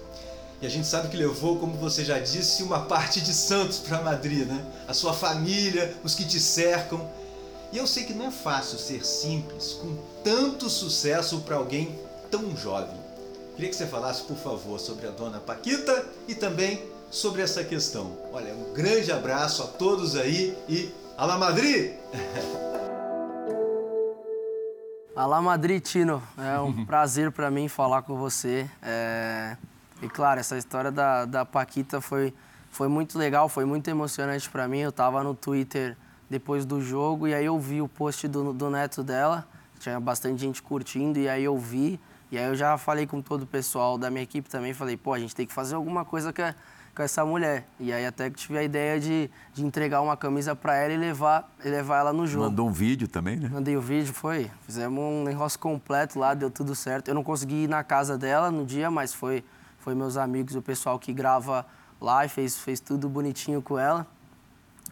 E a gente sabe que levou, como você já disse, uma parte de Santos para Madrid, né? A sua família, os que te cercam. E eu sei que não é fácil ser simples com tanto sucesso para alguém tão jovem. Queria que você falasse, por favor, sobre a dona Paquita e também sobre essa questão. Olha, um grande abraço a todos aí e Alá Madrid! Alá Madrid, Tino. É um prazer para mim falar com você. É... E claro, essa história da, da Paquita foi, foi muito legal, foi muito emocionante para mim. Eu estava no Twitter depois do jogo e aí eu vi o post do, do neto dela. Tinha bastante gente curtindo e aí eu vi. E aí eu já falei com todo o pessoal da minha equipe também. Falei, pô, a gente tem que fazer alguma coisa que é com essa mulher. E aí até que tive a ideia de, de entregar uma camisa para ela e levar, e levar ela no jogo. Mandou um vídeo também, né? Mandei o vídeo, foi. Fizemos um negócio completo lá, deu tudo certo. Eu não consegui ir na casa dela no dia, mas foi, foi meus amigos, o pessoal que grava lá e fez, fez tudo bonitinho com ela.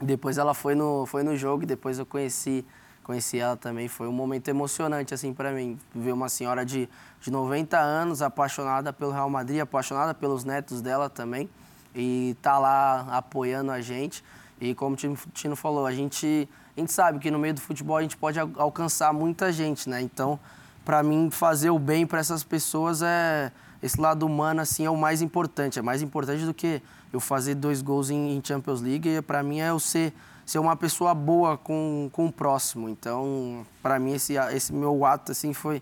Depois ela foi no, foi no jogo e depois eu conheci, conheci ela também. Foi um momento emocionante, assim, para mim. Ver uma senhora de, de 90 anos, apaixonada pelo Real Madrid, apaixonada pelos netos dela também e tá lá apoiando a gente. E como o Tino falou, a gente, a gente sabe que no meio do futebol a gente pode alcançar muita gente, né? Então, para mim, fazer o bem para essas pessoas é esse lado humano assim é o mais importante, é mais importante do que eu fazer dois gols em, Champions League. Para mim é eu ser ser uma pessoa boa com, com o próximo. Então, para mim esse esse meu ato assim foi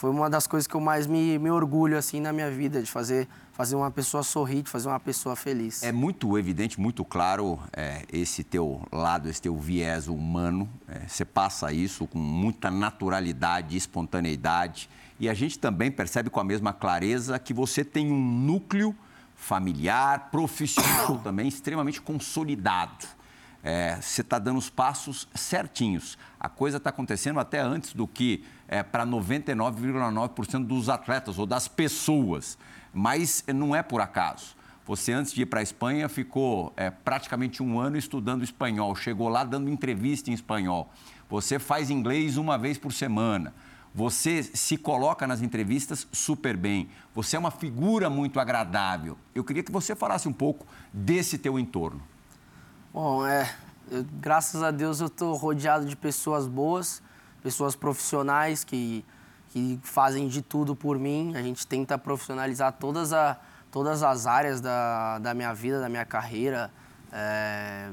foi uma das coisas que eu mais me, me orgulho assim na minha vida de fazer fazer uma pessoa sorrir, de fazer uma pessoa feliz. É muito evidente, muito claro é, esse teu lado, esse teu viés humano. É, você passa isso com muita naturalidade, espontaneidade. E a gente também percebe com a mesma clareza que você tem um núcleo familiar, profissional também extremamente consolidado. É, você está dando os passos certinhos. A coisa está acontecendo até antes do que é, para 99,9% dos atletas ou das pessoas. Mas não é por acaso. Você, antes de ir para a Espanha, ficou é, praticamente um ano estudando espanhol. Chegou lá dando entrevista em espanhol. Você faz inglês uma vez por semana. Você se coloca nas entrevistas super bem. Você é uma figura muito agradável. Eu queria que você falasse um pouco desse teu entorno. Bom, é, eu, graças a Deus eu estou rodeado de pessoas boas, pessoas profissionais que, que fazem de tudo por mim. A gente tenta profissionalizar todas, a, todas as áreas da, da minha vida, da minha carreira, é,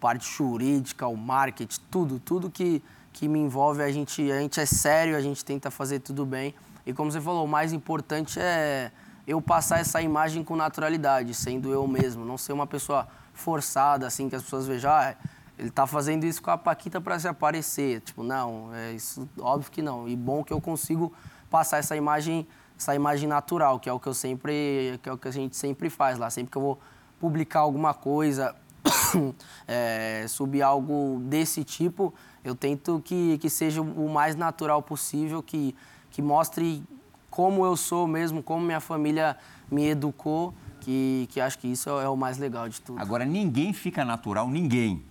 parte jurídica, o marketing, tudo, tudo que, que me envolve, a gente, a gente é sério, a gente tenta fazer tudo bem. E como você falou, o mais importante é eu passar essa imagem com naturalidade, sendo eu mesmo, não ser uma pessoa forçada, assim, que as pessoas vejam, ah, ele está fazendo isso com a Paquita para se aparecer. Tipo, não, é isso, óbvio que não. E bom que eu consigo passar essa imagem, essa imagem natural, que é o que eu sempre, que é o que a gente sempre faz lá. Sempre que eu vou publicar alguma coisa, é, subir algo desse tipo, eu tento que, que seja o mais natural possível, que, que mostre como eu sou mesmo, como minha família me educou que, que acho que isso é o mais legal de tudo. Agora, ninguém fica natural, ninguém,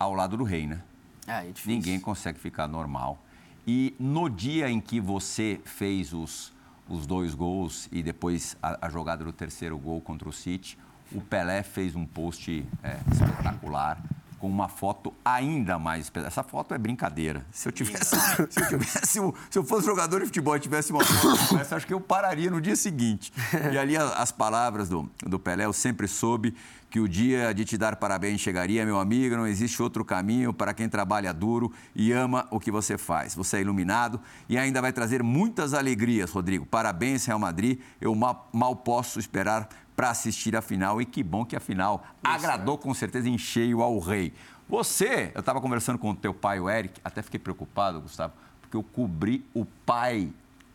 ao lado do rei, né? É, é difícil. Ninguém consegue ficar normal. E no dia em que você fez os, os dois gols e depois a, a jogada do terceiro gol contra o City, o Pelé fez um post é, espetacular com uma foto ainda mais especial. Essa foto é brincadeira. Se eu tivesse, se eu, tivesse se eu fosse jogador de futebol e tivesse uma foto essa, acho que eu pararia no dia seguinte. E ali as palavras do, do Pelé, eu sempre soube que o dia de te dar parabéns chegaria, meu amigo. Não existe outro caminho para quem trabalha duro e ama o que você faz. Você é iluminado e ainda vai trazer muitas alegrias, Rodrigo. Parabéns, Real Madrid. Eu mal, mal posso esperar para assistir a final e que bom que a final Isso, agradou é. com certeza em cheio ao rei. Você, eu estava conversando com o teu pai, o Eric, até fiquei preocupado, Gustavo, porque eu cobri o pai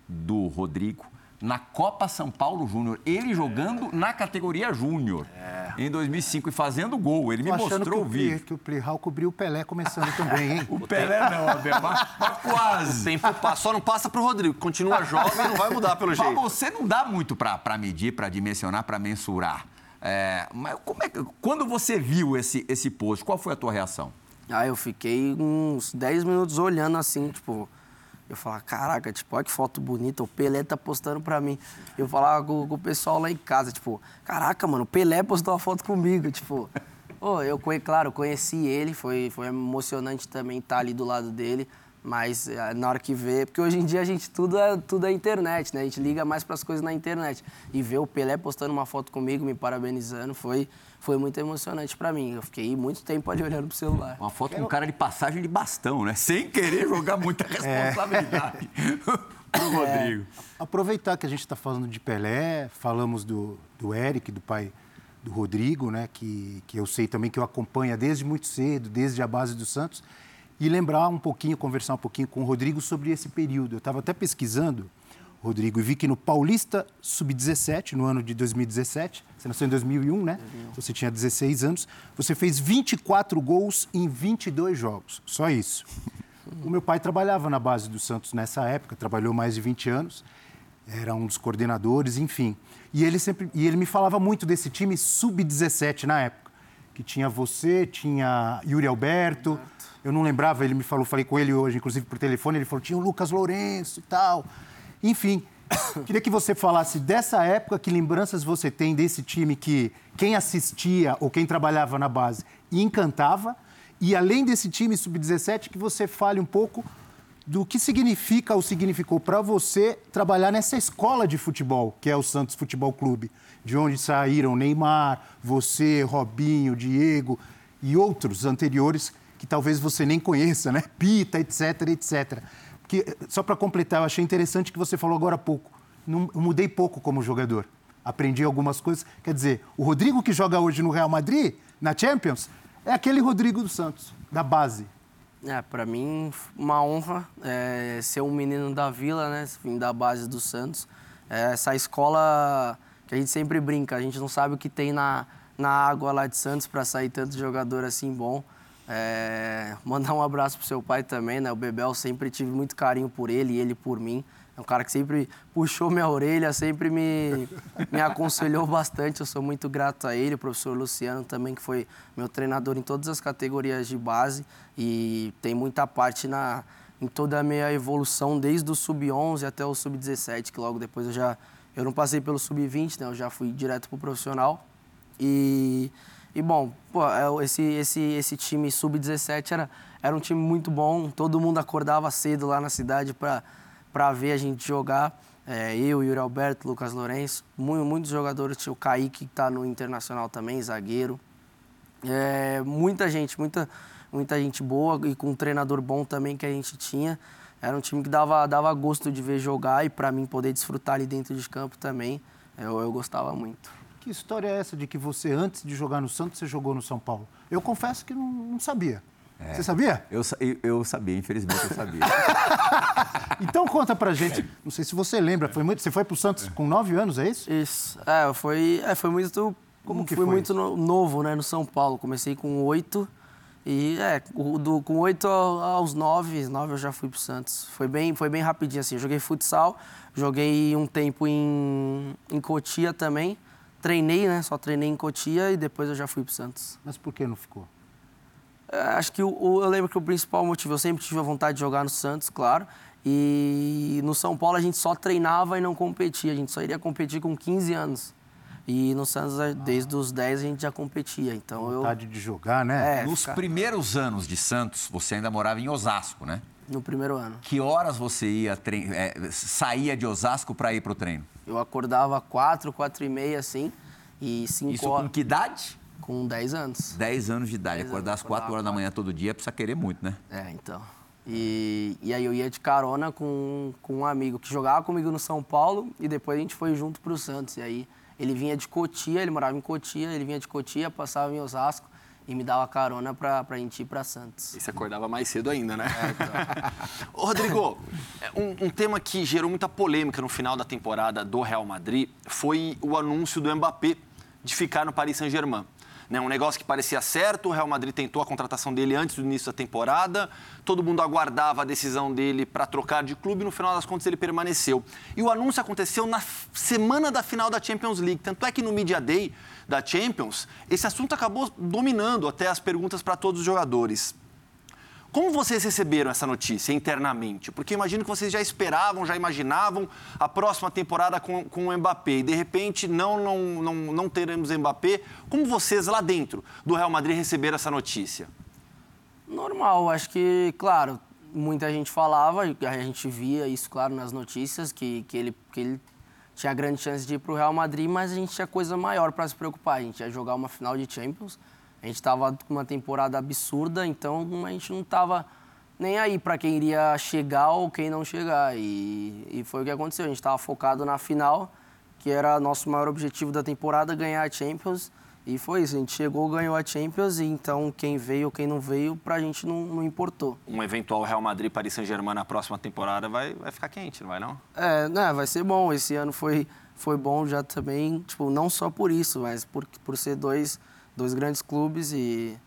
do Rodrigo na Copa São Paulo Júnior. Ele jogando na categoria Júnior é. em 2005 e fazendo gol. Ele Tô me mostrou o vídeo. que o Plihal cobriu o Pelé começando também, hein? o Pelé não, Abel, mas, mas quase. O tempo passa, só não passa para o Rodrigo. Continua jovem, não vai mudar pelo jeito. Mas você não dá muito para medir, para dimensionar, para mensurar. É, mas como é que, quando você viu esse, esse post, qual foi a tua reação? Ah, eu fiquei uns 10 minutos olhando assim, tipo, eu falava, caraca, tipo, olha que foto bonita, o Pelé tá postando pra mim. Eu falava com, com o pessoal lá em casa, tipo, caraca, mano, o Pelé postou uma foto comigo, tipo. Oh, eu, claro, conheci ele, foi, foi emocionante também estar ali do lado dele. Mas eh, na hora que vê, porque hoje em dia a gente tudo é, tudo é internet, né? A gente liga mais para as coisas na internet. E ver o Pelé postando uma foto comigo, me parabenizando, foi, foi muito emocionante para mim. Eu fiquei muito tempo ali olhando pro celular. Uma foto com um cara de passagem de bastão, né? Sem querer jogar muita é. responsabilidade é. pro Rodrigo. É. Aproveitar que a gente está falando de Pelé, falamos do, do Eric, do pai do Rodrigo, né? Que, que eu sei também que eu acompanho desde muito cedo, desde a base do Santos e lembrar um pouquinho, conversar um pouquinho com o Rodrigo sobre esse período. Eu estava até pesquisando, Rodrigo, e vi que no Paulista Sub-17, no ano de 2017, você nasceu em 2001, né? Você tinha 16 anos, você fez 24 gols em 22 jogos, só isso. O meu pai trabalhava na base do Santos nessa época, trabalhou mais de 20 anos, era um dos coordenadores, enfim. E ele sempre, e ele me falava muito desse time Sub-17 na época, que tinha você, tinha Yuri Alberto, eu não lembrava, ele me falou, falei com ele hoje, inclusive por telefone, ele falou, tinha o Lucas Lourenço e tal. Enfim, queria que você falasse dessa época, que lembranças você tem desse time que quem assistia ou quem trabalhava na base encantava, e além desse time sub-17, que você fale um pouco do que significa ou significou para você trabalhar nessa escola de futebol, que é o Santos Futebol Clube, de onde saíram Neymar, você, Robinho, Diego e outros anteriores que talvez você nem conheça, né? Pita, etc, etc. Que, só para completar, eu achei interessante que você falou agora há pouco. Não, mudei pouco como jogador. Aprendi algumas coisas. Quer dizer, o Rodrigo que joga hoje no Real Madrid, na Champions, é aquele Rodrigo dos Santos, da base. É, para mim, uma honra é, ser um menino da vila, né? Vim da base do Santos. É, essa escola que a gente sempre brinca, a gente não sabe o que tem na, na água lá de Santos para sair tanto jogador assim bom. É, mandar um abraço pro seu pai também, né? O Bebel sempre tive muito carinho por ele e ele por mim. É um cara que sempre puxou minha orelha, sempre me, me aconselhou bastante. Eu sou muito grato a ele, o professor Luciano também, que foi meu treinador em todas as categorias de base e tem muita parte na, em toda a minha evolução, desde o sub-11 até o sub-17, que logo depois eu já eu não passei pelo sub-20, né? Eu já fui direto pro profissional. E e, bom, pô, é, esse, esse, esse time sub-17 era, era um time muito bom. Todo mundo acordava cedo lá na cidade para ver a gente jogar. É, eu, Yuri Alberto, Lucas Lourenço, muito, muitos jogadores. O Kaique, que está no Internacional também, zagueiro. É, muita gente, muita, muita gente boa e com um treinador bom também que a gente tinha. Era um time que dava, dava gosto de ver jogar e para mim poder desfrutar ali dentro de campo também. Eu, eu gostava muito. Que história é essa de que você, antes de jogar no Santos, você jogou no São Paulo? Eu confesso que não, não sabia. É, você sabia? Eu, eu, sabia, infelizmente eu sabia. então conta pra gente, não sei se você lembra, foi muito, você foi pro Santos com nove anos, é isso? Isso, é, foi, é, foi muito... Como que foi? muito novo, né, no São Paulo. Comecei com oito e, é, do, com oito aos nove, nove eu já fui pro Santos. Foi bem, foi bem rapidinho, assim. Eu joguei futsal, joguei um tempo em, em Cotia também treinei, né? Só treinei em Cotia e depois eu já fui para Santos. Mas por que não ficou? É, acho que o, o, eu lembro que o principal motivo, eu sempre tive a vontade de jogar no Santos, claro. E no São Paulo a gente só treinava e não competia. A gente só iria competir com 15 anos. E no Santos, desde os 10, a gente já competia. Então eu. Vontade de jogar, né? É, Nos ficar- primeiros anos de Santos, você ainda morava em Osasco, né? No primeiro ano. Que horas você ia tre- é, saía de Osasco para ir pro treino? Eu acordava 4, 4 e meia, assim. E 5 Isso com horas. que idade? Com 10 anos. 10 anos de idade. 10 Acordar às anos, 4 horas da manhã todo dia precisa querer muito, né? É, então. E, e aí eu ia de carona com, com um amigo que jogava comigo no São Paulo e depois a gente foi junto pro Santos. E aí ele vinha de Cotia, ele morava em Cotia, ele vinha de Cotia, passava em Osasco e me dava carona pra, pra gente ir pra Santos. E você acordava mais cedo ainda, né? Ô, Rodrigo, é, um, um tema que gerou muita polêmica no final da temporada do Real Madrid foi o anúncio do Mbappé de ficar no Paris Saint-Germain. Né, um negócio que parecia certo, o Real Madrid tentou a contratação dele antes do início da temporada, todo mundo aguardava a decisão dele para trocar de clube, no final das contas ele permaneceu. E o anúncio aconteceu na semana da final da Champions League, tanto é que no Media Day da Champions, esse assunto acabou dominando até as perguntas para todos os jogadores. Como vocês receberam essa notícia internamente? Porque imagino que vocês já esperavam, já imaginavam a próxima temporada com, com o Mbappé. E de repente não, não, não, não teremos Mbappé. Como vocês lá dentro do Real Madrid receberam essa notícia? Normal, acho que, claro, muita gente falava, a gente via isso, claro, nas notícias, que, que, ele, que ele tinha grande chance de ir para o Real Madrid, mas a gente tinha coisa maior para se preocupar. A gente ia jogar uma final de Champions, a gente estava com uma temporada absurda, então a gente não estava nem aí para quem iria chegar ou quem não chegar. E, e foi o que aconteceu, a gente estava focado na final, que era nosso maior objetivo da temporada, ganhar a Champions. E foi isso, a gente chegou, ganhou a Champions, e então quem veio ou quem não veio, pra gente não, não importou. Um eventual Real Madrid Paris Saint-Germain na próxima temporada vai, vai ficar quente, não vai não? É, né, vai ser bom. Esse ano foi, foi bom já também, tipo, não só por isso, mas por, por ser dois, dois grandes clubes e,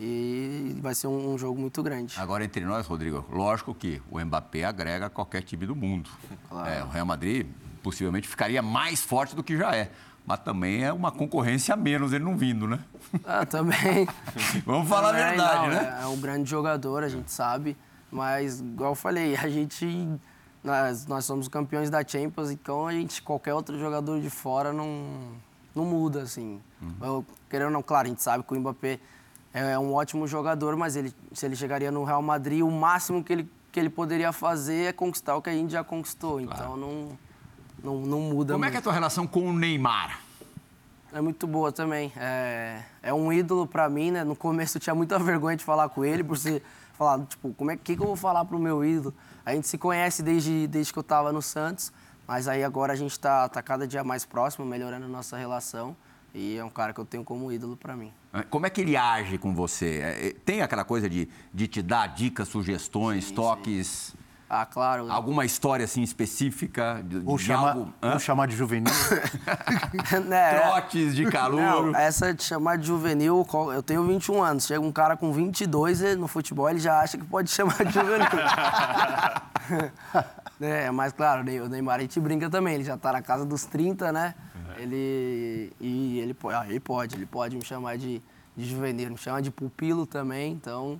e vai ser um, um jogo muito grande. Agora, entre nós, Rodrigo, lógico que o Mbappé agrega a qualquer time do mundo. É, o Real Madrid possivelmente ficaria mais forte do que já é. Mas também é uma concorrência a menos ele não vindo, né? Ah, também. Vamos falar a Também, verdade, não, né? É, é um grande jogador, a gente sabe. Mas, igual eu falei, a gente. Nós, nós somos campeões da Champions, então a gente, qualquer outro jogador de fora não, não muda, assim. Uhum. Eu, querendo ou não, claro, a gente sabe que o Mbappé é um ótimo jogador, mas ele, se ele chegaria no Real Madrid, o máximo que ele, que ele poderia fazer é conquistar o que a gente já conquistou. Então não, não, não muda Como é muito. que é a tua relação com o Neymar? É muito boa também. É, é um ídolo pra mim, né? No começo eu tinha muita vergonha de falar com ele, por ser falar, tipo, como é que, que eu vou falar pro meu ídolo? A gente se conhece desde, desde que eu tava no Santos, mas aí agora a gente tá, tá cada dia mais próximo, melhorando a nossa relação. E é um cara que eu tenho como ídolo pra mim. Como é que ele age com você? É, é, Tem aquela coisa de, de te dar dicas, sugestões, toques? Ah, claro. Alguma história assim específica? De, Ou de chamar, algo? Ou chamar de juvenil. né, Trotes de calor? Não, essa de chamar de juvenil, qual- eu tenho 21 anos. Chega um cara com 22 ele, no futebol, ele já acha que pode chamar de juvenil. é, mas claro, o Neymar a gente brinca também, ele já tá na casa dos 30, né? Ele. E ele, ah, ele pode, ele pode me chamar de, de juvenil, me chama de pupilo também, então.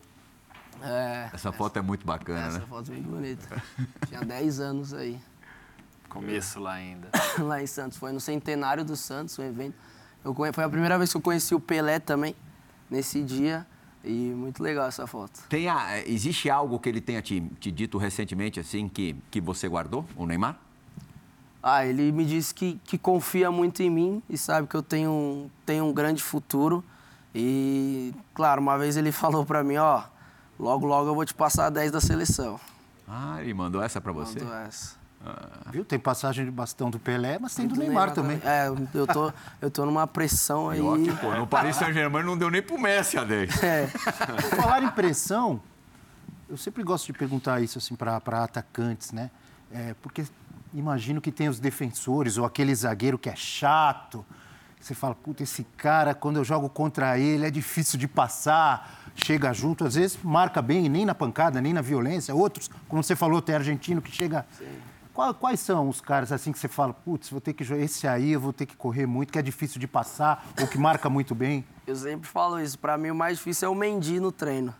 É, Essa foto é muito bacana, essa né? foto é bem bonita. Tinha 10 anos aí. Começo lá ainda. lá em Santos. Foi no centenário do Santos, o evento. Eu conhe... Foi a primeira vez que eu conheci o Pelé também, nesse dia. E muito legal essa foto. Tem a- existe algo que ele tenha te, te dito recentemente, assim, que, que você guardou, o Neymar? Ah, ele me disse que, que confia muito em mim e sabe que eu tenho, um- tenho um grande futuro. E, claro, uma vez ele falou pra mim, ó, logo, logo eu vou te passar a 10 da seleção. Ah, ele mandou essa pra você? Mandou essa. Viu? Tem passagem de bastão do Pelé, mas tem do Neymar também. É, eu tô, eu tô numa pressão aí. Ó que, pô, no Paris Saint-Germain não deu nem pro Messi a 10. É, Por falar em pressão, eu sempre gosto de perguntar isso assim para atacantes, né? É, porque imagino que tem os defensores ou aquele zagueiro que é chato. Você fala, puta, esse cara, quando eu jogo contra ele, é difícil de passar, chega junto, às vezes marca bem, nem na pancada, nem na violência. Outros, como você falou, tem argentino que chega. Quais são os caras assim que você fala, putz, vou ter que jogar esse aí, eu vou ter que correr muito, que é difícil de passar, ou que marca muito bem? Eu sempre falo isso. Pra mim, o mais difícil é o Mendy no treino.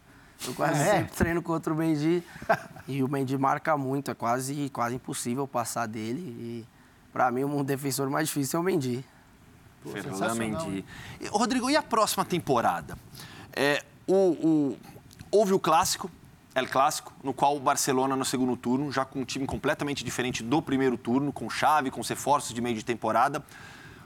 Eu quase é? sempre treino contra o Mendy. e o Mendy marca muito. É quase, quase impossível passar dele. E pra mim, um defensor mais difícil é o Mendy. Fernando Mendy. E, Rodrigo, e a próxima temporada? É, o, o, houve o clássico, El Clássico, no qual o Barcelona no segundo turno, já com um time completamente diferente do primeiro turno, com chave, com reforços de meio de temporada.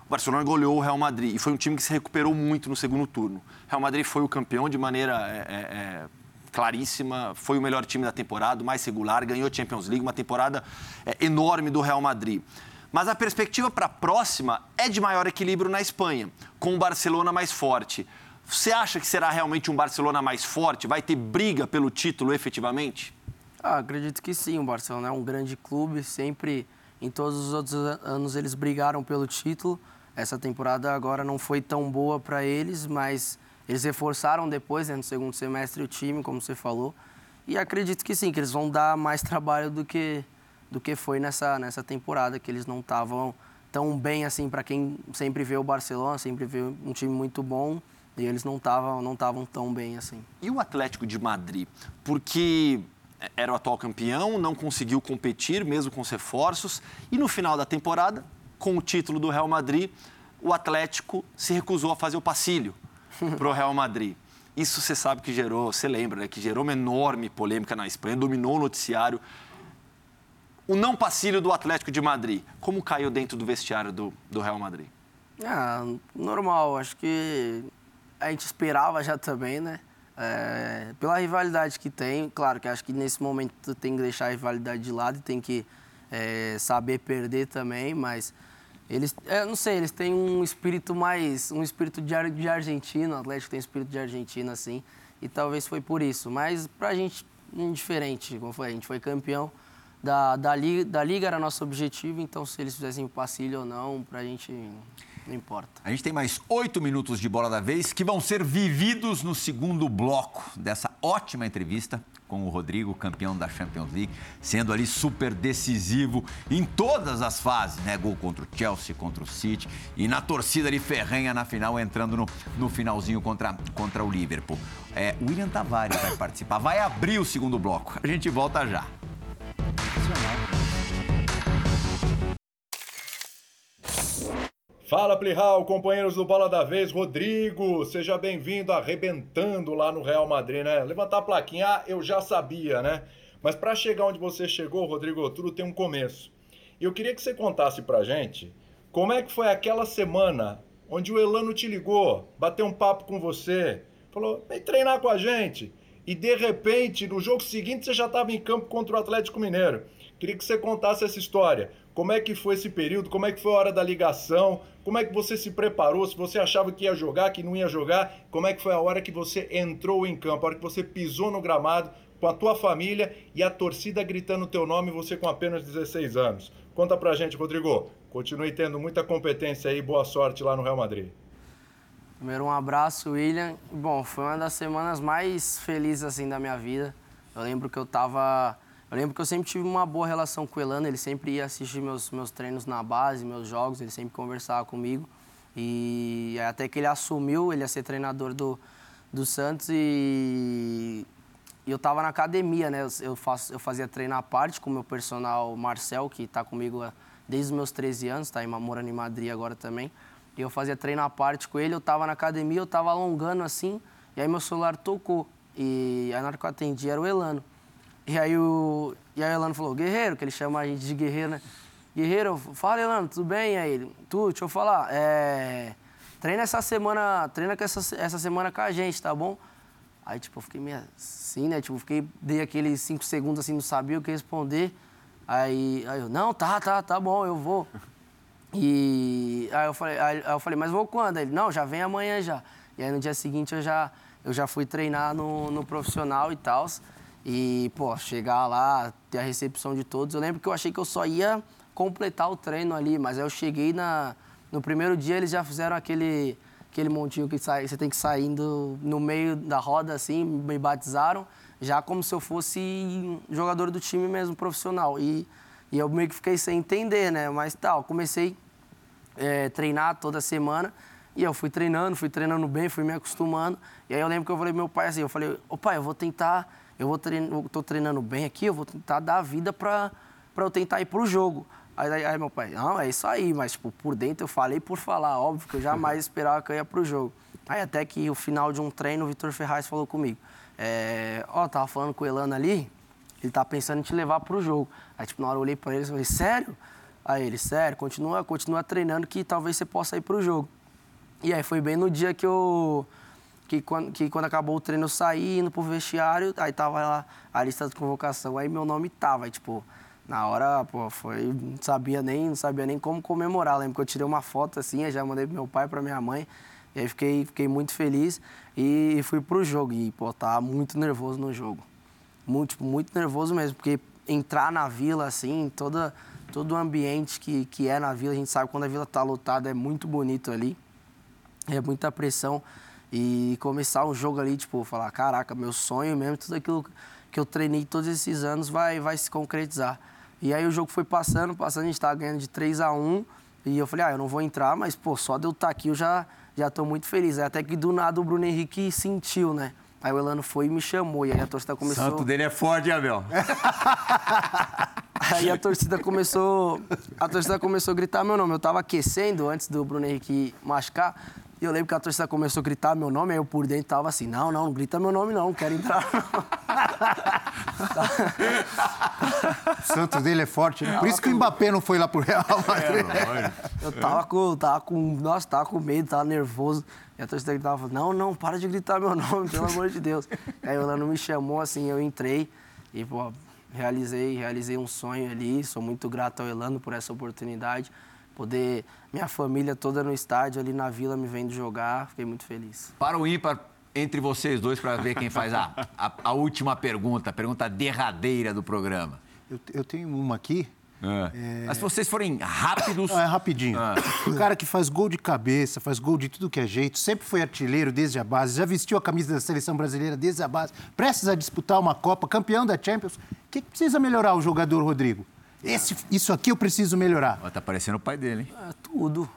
O Barcelona goleou o Real Madrid e foi um time que se recuperou muito no segundo turno. O Real Madrid foi o campeão de maneira é, é, é claríssima, foi o melhor time da temporada, o mais regular, ganhou a Champions League, uma temporada é, enorme do Real Madrid. Mas a perspectiva para a próxima é de maior equilíbrio na Espanha, com o Barcelona mais forte. Você acha que será realmente um Barcelona mais forte? Vai ter briga pelo título efetivamente? Ah, acredito que sim. O Barcelona é um grande clube, sempre, em todos os outros anos, eles brigaram pelo título. Essa temporada agora não foi tão boa para eles, mas eles reforçaram depois, né, no segundo semestre, o time, como você falou. E acredito que sim, que eles vão dar mais trabalho do que, do que foi nessa, nessa temporada, que eles não estavam tão bem assim para quem sempre vê o Barcelona, sempre vê um time muito bom. E eles não estavam não tavam tão bem assim. E o Atlético de Madrid? Porque era o atual campeão, não conseguiu competir, mesmo com os reforços. E no final da temporada, com o título do Real Madrid, o Atlético se recusou a fazer o passilho para o Real Madrid. Isso você sabe que gerou, você lembra, né? Que gerou uma enorme polêmica na Espanha, dominou o noticiário. O não passilho do Atlético de Madrid, como caiu dentro do vestiário do, do Real Madrid? Ah, normal. Acho que a gente esperava já também, né? É, pela rivalidade que tem, claro que acho que nesse momento tem que deixar a rivalidade de lado e tem que é, saber perder também, mas eles, é, não sei, eles têm um espírito mais, um espírito de, de argentino, o Atlético tem espírito de argentino, assim, e talvez foi por isso, mas pra gente, indiferente, como foi, a gente foi campeão da, da, liga, da liga era nosso objetivo, então se eles fizessem o passilho ou não, pra gente não importa. A gente tem mais oito minutos de bola da vez que vão ser vividos no segundo bloco dessa ótima entrevista com o Rodrigo, campeão da Champions League, sendo ali super decisivo em todas as fases, né? Gol contra o Chelsea, contra o City e na torcida ali ferrenha na final, entrando no, no finalzinho contra, contra o Liverpool. É, William Tavares vai participar, vai abrir o segundo bloco. A gente volta já. Fala, Plihal, companheiros do Bola da Vez, Rodrigo, seja bem-vindo arrebentando lá no Real Madrid, né? Levantar a plaquinha, ah, eu já sabia, né? Mas para chegar onde você chegou, Rodrigo, tudo tem um começo. E eu queria que você contasse pra gente como é que foi aquela semana onde o Elano te ligou, bateu um papo com você, falou, vem treinar com a gente. E de repente, no jogo seguinte, você já estava em campo contra o Atlético Mineiro. Queria que você contasse essa história. Como é que foi esse período? Como é que foi a hora da ligação? Como é que você se preparou? Se você achava que ia jogar, que não ia jogar, como é que foi a hora que você entrou em campo, a hora que você pisou no gramado com a tua família e a torcida gritando o teu nome, você com apenas 16 anos? Conta pra gente, Rodrigo. Continue tendo muita competência aí, boa sorte lá no Real Madrid. Primeiro um abraço, William. Bom, foi uma das semanas mais felizes assim da minha vida. Eu lembro que eu tava eu lembro que eu sempre tive uma boa relação com o Elano, ele sempre ia assistir meus, meus treinos na base, meus jogos, ele sempre conversava comigo. E até que ele assumiu, ele ia ser treinador do, do Santos e, e eu estava na academia, né? Eu, faço, eu fazia treino à parte com o meu personal Marcel, que está comigo desde os meus 13 anos, está morando em Madrid agora também. E eu fazia treino à parte com ele, eu estava na academia, eu estava alongando assim, e aí meu celular tocou. E aí na hora que eu atendi era o Elano. E aí o, e aí o Elano falou, Guerreiro, que ele chama a gente de Guerreiro, né? Guerreiro, fala Elano, tudo bem? E aí tu, deixa eu falar, é, treina essa semana, treina essa, essa semana com a gente, tá bom? Aí, tipo, eu fiquei meio assim, né? Tipo, fiquei, dei aqueles cinco segundos assim, não sabia o que responder. Aí, aí eu, não, tá, tá, tá bom, eu vou. E aí eu falei, aí eu falei, mas vou quando? Ele, não, já vem amanhã já. E aí no dia seguinte eu já, eu já fui treinar no, no profissional e tal. E, pô, chegar lá, ter a recepção de todos. Eu lembro que eu achei que eu só ia completar o treino ali, mas aí eu cheguei na. No primeiro dia eles já fizeram aquele, aquele montinho que sai, você tem que sair indo no meio da roda, assim, me batizaram, já como se eu fosse jogador do time mesmo, profissional. E, e eu meio que fiquei sem entender, né? Mas tal, comecei a é, treinar toda semana. E eu fui treinando, fui treinando bem, fui me acostumando. E aí eu lembro que eu falei pro meu pai assim, eu falei, ô pai, eu vou tentar eu vou tô treinando bem aqui, eu vou tentar dar a vida para eu tentar ir pro jogo. Aí, aí, aí meu pai, não, é isso aí, mas tipo, por dentro eu falei por falar, óbvio que eu jamais esperava que eu ia pro jogo. Aí até que o final de um treino, o Vitor Ferraz falou comigo, é, ó, tava falando com o Elano ali, ele tá pensando em te levar pro jogo. Aí tipo, na hora eu olhei pra ele e falei, sério? Aí ele, sério, continua, continua treinando que talvez você possa ir pro jogo. E aí foi bem no dia que eu. Que quando, que quando acabou o treino eu saí, indo pro vestiário, aí tava lá a lista de convocação, aí meu nome tava, aí, tipo, na hora, pô, foi. Não sabia nem, não sabia nem como comemorar. Lembro que eu tirei uma foto assim, já mandei pro meu pai, pra minha mãe. E aí fiquei, fiquei muito feliz e fui pro jogo. E, pô, tava muito nervoso no jogo. Muito, tipo, muito nervoso mesmo, porque entrar na vila, assim, toda, todo o ambiente que, que é na vila, a gente sabe quando a vila tá lotada, é muito bonito ali é muita pressão. E começar um jogo ali, tipo, falar, caraca, meu sonho mesmo, tudo aquilo que eu treinei todos esses anos vai, vai se concretizar. E aí o jogo foi passando, passando, a gente tava ganhando de 3 a 1 E eu falei, ah, eu não vou entrar, mas, pô, só de eu estar aqui eu já, já tô muito feliz. Até que do nada o Bruno Henrique sentiu, né? Aí o Elano foi e me chamou. E aí a torcida O começou. santo dele é forte, Abel? Aí a torcida começou. A torcida começou a gritar meu nome. Eu tava aquecendo antes do Bruno Henrique machucar. E eu lembro que a torcida começou a gritar meu nome, aí eu por dentro tava assim, não, não, não grita meu nome não, não quero entrar não. O santo dele é forte, né? Por isso que o Mbappé não foi lá pro Real Madrid. Eu tava com, tava com, nossa, tava com medo, tava nervoso. E a torcida gritava, não, não, para de gritar meu nome, pelo amor de Deus. Aí o Lano me chamou, assim, eu entrei e, pô, realizei, realizei um sonho ali. Sou muito grato ao Elano por essa oportunidade. Poder, minha família toda no estádio, ali na vila, me vendo jogar, fiquei muito feliz. Para o ímpar entre vocês dois para ver quem faz a, a, a última pergunta, a pergunta derradeira do programa. Eu, eu tenho uma aqui. É. Mas se vocês forem rápidos. Não, é rapidinho. O cara que faz gol de cabeça, faz gol de tudo que é jeito, sempre foi artilheiro desde a base, já vestiu a camisa da seleção brasileira desde a base, prestes a disputar uma Copa, campeão da Champions. O que precisa melhorar o jogador, Rodrigo? Esse, isso aqui eu preciso melhorar. Ó, tá parecendo o pai dele, hein? É, tudo.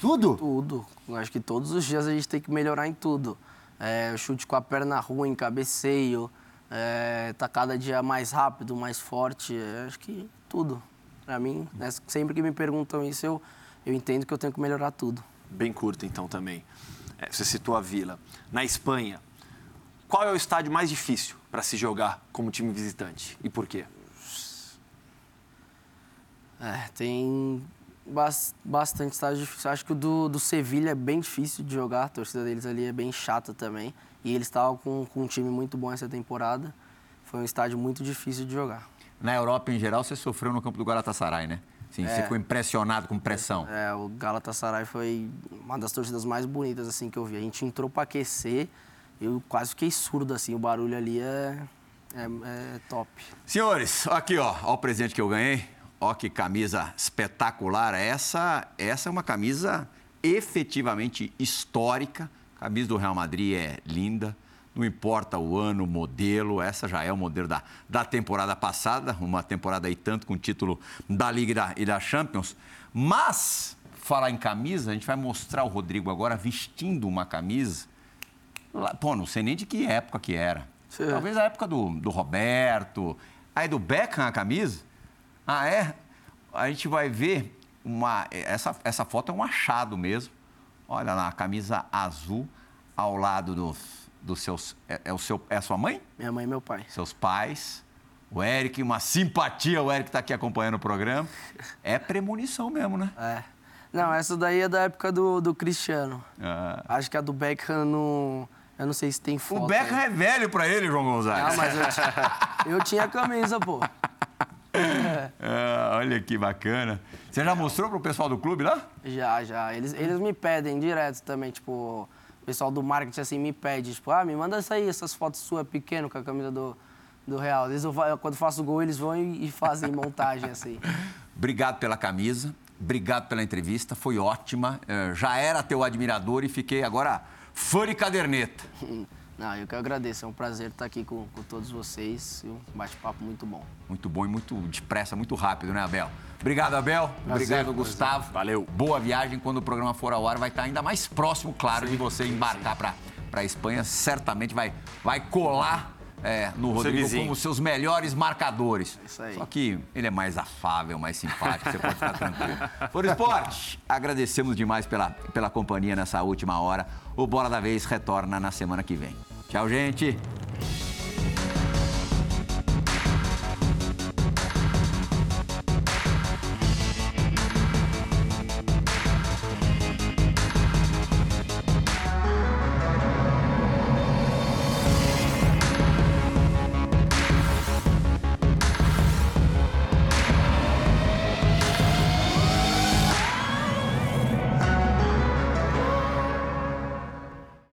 Tudo? Tudo. Eu acho que todos os dias a gente tem que melhorar em tudo. É, chute com a perna ruim, cabeceio, é, tá cada dia mais rápido, mais forte. É, acho que tudo. Pra mim, né, sempre que me perguntam isso, eu, eu entendo que eu tenho que melhorar tudo. Bem curta, então, também. É, você citou a Vila. Na Espanha, qual é o estádio mais difícil para se jogar como time visitante? E por quê? É, tem bas- bastante estádio difícil. Acho que o do, do Sevilha é bem difícil de jogar, a torcida deles ali é bem chata também. E eles estavam com, com um time muito bom essa temporada. Foi um estádio muito difícil de jogar. Na Europa, em geral, você sofreu no campo do Galatasaray, né? Sim, você ficou impressionado com pressão. É, o Galatasaray foi uma das torcidas mais bonitas assim que eu vi. A gente entrou para aquecer, eu quase fiquei surdo assim, o barulho ali é, é, é top. Senhores, aqui, ó, ó o presente que eu ganhei. Ó que camisa espetacular. Essa, essa é uma camisa efetivamente histórica. A camisa do Real Madrid é linda. Não importa o ano, o modelo, essa já é o modelo da, da temporada passada, uma temporada aí tanto com o título da Liga e da, e da Champions. Mas, falar em camisa, a gente vai mostrar o Rodrigo agora vestindo uma camisa. Lá- Pô, não sei nem de que época que era. Sim. Talvez a época do, do Roberto. Aí do Beckham a camisa. Ah, é? A gente vai ver uma. Essa, essa foto é um achado mesmo. Olha lá, a camisa azul ao lado dos, dos seus. É, é o seu, é a sua mãe? Minha mãe e meu pai. Seus pais. O Eric, uma simpatia, o Eric está aqui acompanhando o programa. É premonição mesmo, né? É. Não, essa daí é da época do, do Cristiano. Ah. Acho que a do Beckham não. Eu não sei se tem foto. O Beckham aí. é velho para ele, João Gonzaga. Ah, mas eu, eu tinha a camisa, pô. Ah, olha que bacana. Você já mostrou pro pessoal do clube lá? Já, já. Eles, eles me pedem direto também, tipo, o pessoal do marketing assim me pede, tipo, ah, me manda isso aí, essas fotos suas pequeno com a camisa do, do Real. Vezes eu, quando faço gol, eles vão e, e fazem montagem assim. Obrigado pela camisa, obrigado pela entrevista, foi ótima. Eh, Já era teu admirador e fiquei agora fã de caderneta. Não, eu que agradeço, é um prazer estar aqui com, com todos vocês e um bate-papo muito bom. Muito bom e muito depressa, muito rápido, né, Abel? Obrigado, Abel. Obrigado, Gustavo. Valeu. Boa viagem. Quando o programa for ao ar, vai estar ainda mais próximo, claro, de você embarcar para a Espanha. Certamente vai, vai colar é, no Rodrigo vizinho. como seus melhores marcadores. Isso aí. Só que ele é mais afável, mais simpático, você pode ficar tranquilo. Por esporte, agradecemos demais pela, pela companhia nessa última hora. O Bola da Vez retorna na semana que vem. Tchau, gente.